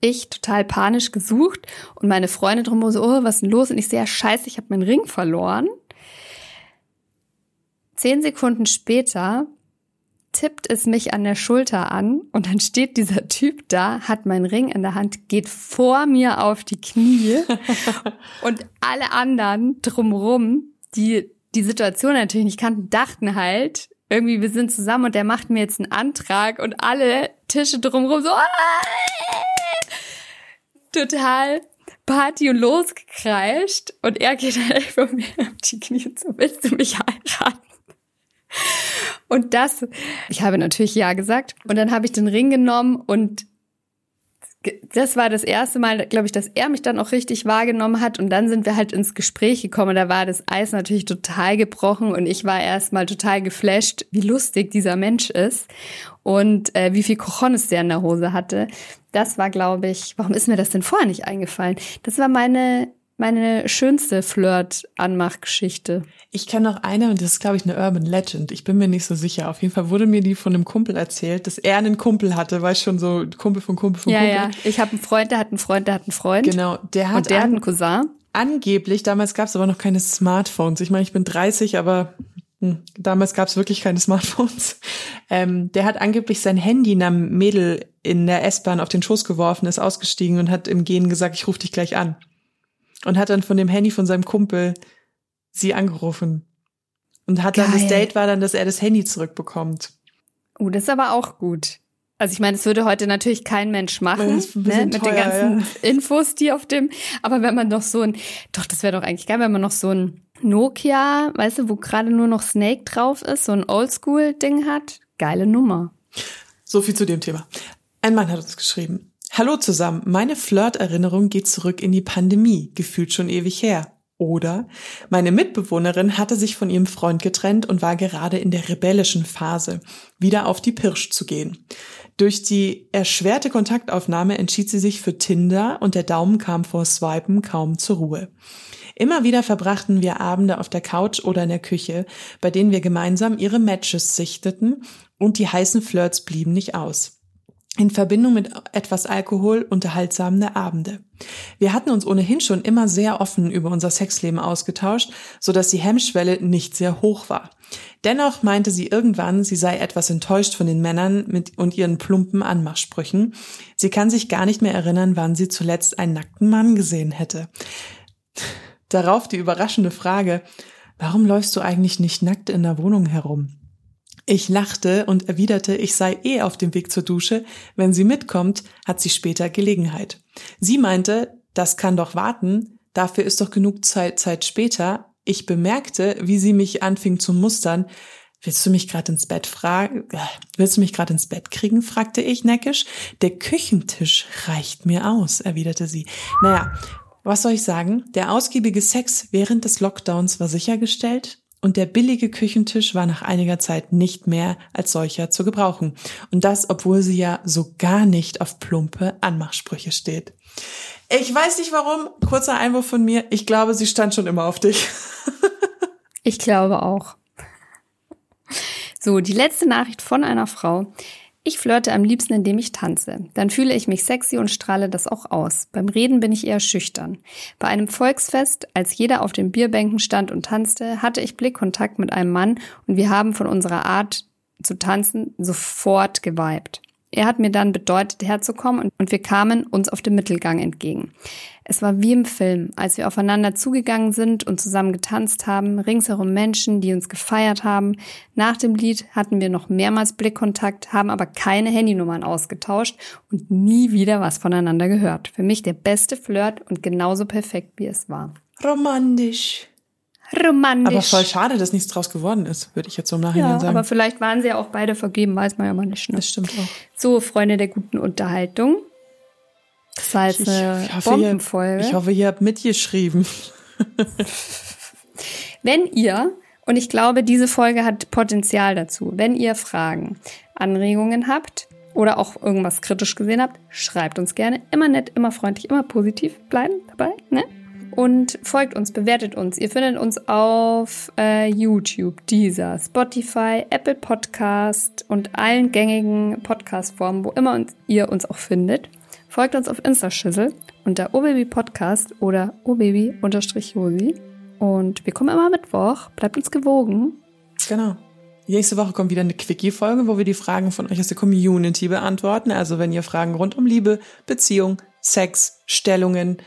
Ich total panisch gesucht und meine Freunde drum so, oh, was ist denn los? Und ich sehe, scheiße, ich habe meinen Ring verloren. Zehn Sekunden später tippt es mich an der Schulter an und dann steht dieser Typ da, hat meinen Ring in der Hand, geht vor mir auf die Knie und alle anderen drumrum, die die Situation natürlich nicht kannten, dachten halt, irgendwie wir sind zusammen und der macht mir jetzt einen Antrag und alle Tische drumrum so total Party und losgekreischt und er geht halt von mir auf die Knie zu, willst du mich heiraten? Und das, ich habe natürlich ja gesagt. Und dann habe ich den Ring genommen und das war das erste Mal, glaube ich, dass er mich dann auch richtig wahrgenommen hat. Und dann sind wir halt ins Gespräch gekommen. Da war das Eis natürlich total gebrochen und ich war erstmal total geflasht, wie lustig dieser Mensch ist und äh, wie viel Cojones der in der Hose hatte. Das war, glaube ich, warum ist mir das denn vorher nicht eingefallen? Das war meine meine schönste Flirt-Anmachgeschichte.
Ich kenne noch eine und das ist, glaube ich, eine Urban Legend. Ich bin mir nicht so sicher. Auf jeden Fall wurde mir die von einem Kumpel erzählt, dass er einen Kumpel hatte, weil schon so Kumpel von Kumpel von
ja,
Kumpel.
Ja, ich habe einen Freund, der hat einen Freund, der hat einen Freund.
Genau, der hat,
und der hat einen Cousin.
Angeblich, damals gab es aber noch keine Smartphones. Ich meine, ich bin 30, aber hm, damals gab es wirklich keine Smartphones. Ähm, der hat angeblich sein Handy einem Mädel in der S-Bahn auf den Schoß geworfen, ist ausgestiegen und hat im Gehen gesagt, ich rufe dich gleich an und hat dann von dem Handy von seinem Kumpel sie angerufen. Und hat dann Geil. das Date war dann, dass er das Handy zurückbekommt.
Oh, das ist aber auch gut. Also ich meine, es würde heute natürlich kein Mensch machen, ne, mit teuer, den ganzen ja. Infos, die auf dem. Aber wenn man noch so ein, doch, das wäre doch eigentlich geil, wenn man noch so ein Nokia, weißt du, wo gerade nur noch Snake drauf ist, so ein Oldschool-Ding hat. Geile Nummer.
So viel zu dem Thema. Ein Mann hat uns geschrieben. Hallo zusammen, meine Flirterinnerung geht zurück in die Pandemie, gefühlt schon ewig her. Oder meine Mitbewohnerin hatte sich von ihrem Freund getrennt und war gerade in der rebellischen Phase, wieder auf die Pirsch zu gehen. Durch die erschwerte Kontaktaufnahme entschied sie sich für Tinder und der Daumen kam vor Swipen kaum zur Ruhe. Immer wieder verbrachten wir Abende auf der Couch oder in der Küche, bei denen wir gemeinsam ihre Matches sichteten und die heißen Flirts blieben nicht aus in Verbindung mit etwas Alkohol unterhaltsamende Abende. Wir hatten uns ohnehin schon immer sehr offen über unser Sexleben ausgetauscht, so dass die Hemmschwelle nicht sehr hoch war. Dennoch meinte sie irgendwann, sie sei etwas enttäuscht von den Männern mit und ihren plumpen Anmachsprüchen. Sie kann sich gar nicht mehr erinnern, wann sie zuletzt einen nackten Mann gesehen hätte. Darauf die überraschende Frage, warum läufst du eigentlich nicht nackt in der Wohnung herum? Ich lachte und erwiderte, ich sei eh auf dem Weg zur Dusche. Wenn sie mitkommt, hat sie später Gelegenheit. Sie meinte, das kann doch warten. Dafür ist doch genug Zeit, Zeit später. Ich bemerkte, wie sie mich anfing zu mustern. Willst du mich gerade ins Bett fragen? Willst du mich gerade ins Bett kriegen? fragte ich neckisch. Der Küchentisch reicht mir aus, erwiderte sie. Naja, was soll ich sagen? Der ausgiebige Sex während des Lockdowns war sichergestellt und der billige Küchentisch war nach einiger Zeit nicht mehr als solcher zu gebrauchen. Und das, obwohl sie ja so gar nicht auf plumpe Anmachsprüche steht. Ich weiß nicht warum, kurzer Einwurf von mir, ich glaube, sie stand schon immer auf dich.
ich glaube auch. So, die letzte Nachricht von einer Frau. Ich flirte am liebsten, indem ich tanze. Dann fühle ich mich sexy und strahle das auch aus. Beim Reden bin ich eher schüchtern. Bei einem Volksfest, als jeder auf den Bierbänken stand und tanzte, hatte ich Blickkontakt mit einem Mann und wir haben von unserer Art zu tanzen sofort geweibt. Er hat mir dann bedeutet, herzukommen und wir kamen uns auf dem Mittelgang entgegen. Es war wie im Film, als wir aufeinander zugegangen sind und zusammen getanzt haben, ringsherum Menschen, die uns gefeiert haben. Nach dem Lied hatten wir noch mehrmals Blickkontakt, haben aber keine Handynummern ausgetauscht und nie wieder was voneinander gehört. Für mich der beste Flirt und genauso perfekt, wie es war.
Romantisch.
Romantisch.
Aber voll schade, dass nichts draus geworden ist, würde ich jetzt so im Nachhinein
ja,
sagen.
aber vielleicht waren sie ja auch beide vergeben, weiß man ja mal nicht. Ne?
das stimmt auch.
So, Freunde der guten Unterhaltung. Das war jetzt
Ich-
eine
ich hoffe, ihr-
Bombenfolge.
Ich hoffe, ihr habt mitgeschrieben.
Wenn ihr, und ich glaube, diese Folge hat Potenzial dazu, wenn ihr Fragen, Anregungen habt oder auch irgendwas kritisch gesehen habt, schreibt uns gerne. Immer nett, immer freundlich, immer positiv bleiben dabei, ne? Und folgt uns, bewertet uns. Ihr findet uns auf äh, YouTube, Deezer, Spotify, Apple Podcast und allen gängigen Podcast-Formen, wo immer uns, ihr uns auch findet. Folgt uns auf Instaschüssel unter obabypodcast oder obaby-josi. Und wir kommen immer Mittwoch. Bleibt uns gewogen.
Genau. Nächste Woche kommt wieder eine Quickie-Folge, wo wir die Fragen von euch aus der Community beantworten. Also wenn ihr Fragen rund um Liebe, Beziehung, Sex, Stellungen,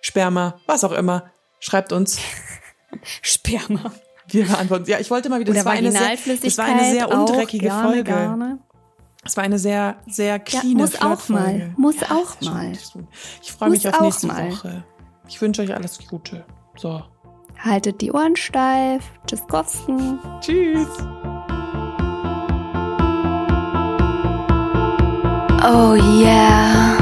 Sperma, was auch immer, schreibt uns.
Sperma.
Wir beantworten. Ja, ich wollte mal wieder. Das war eine sehr, das war eine sehr
auch.
undreckige
gerne,
Folge.
Gerne.
Es war eine sehr, sehr
Ja,
cleane
muss auch mal. Muss
Ja,
auch mal.
schon- Ich freue mich auf
auch
nächste
mal.
Woche. Ich wünsche euch alles Gute. So.
Haltet die Ohren steif. Tschüss, Kosten.
Tschüss.
Oh yeah.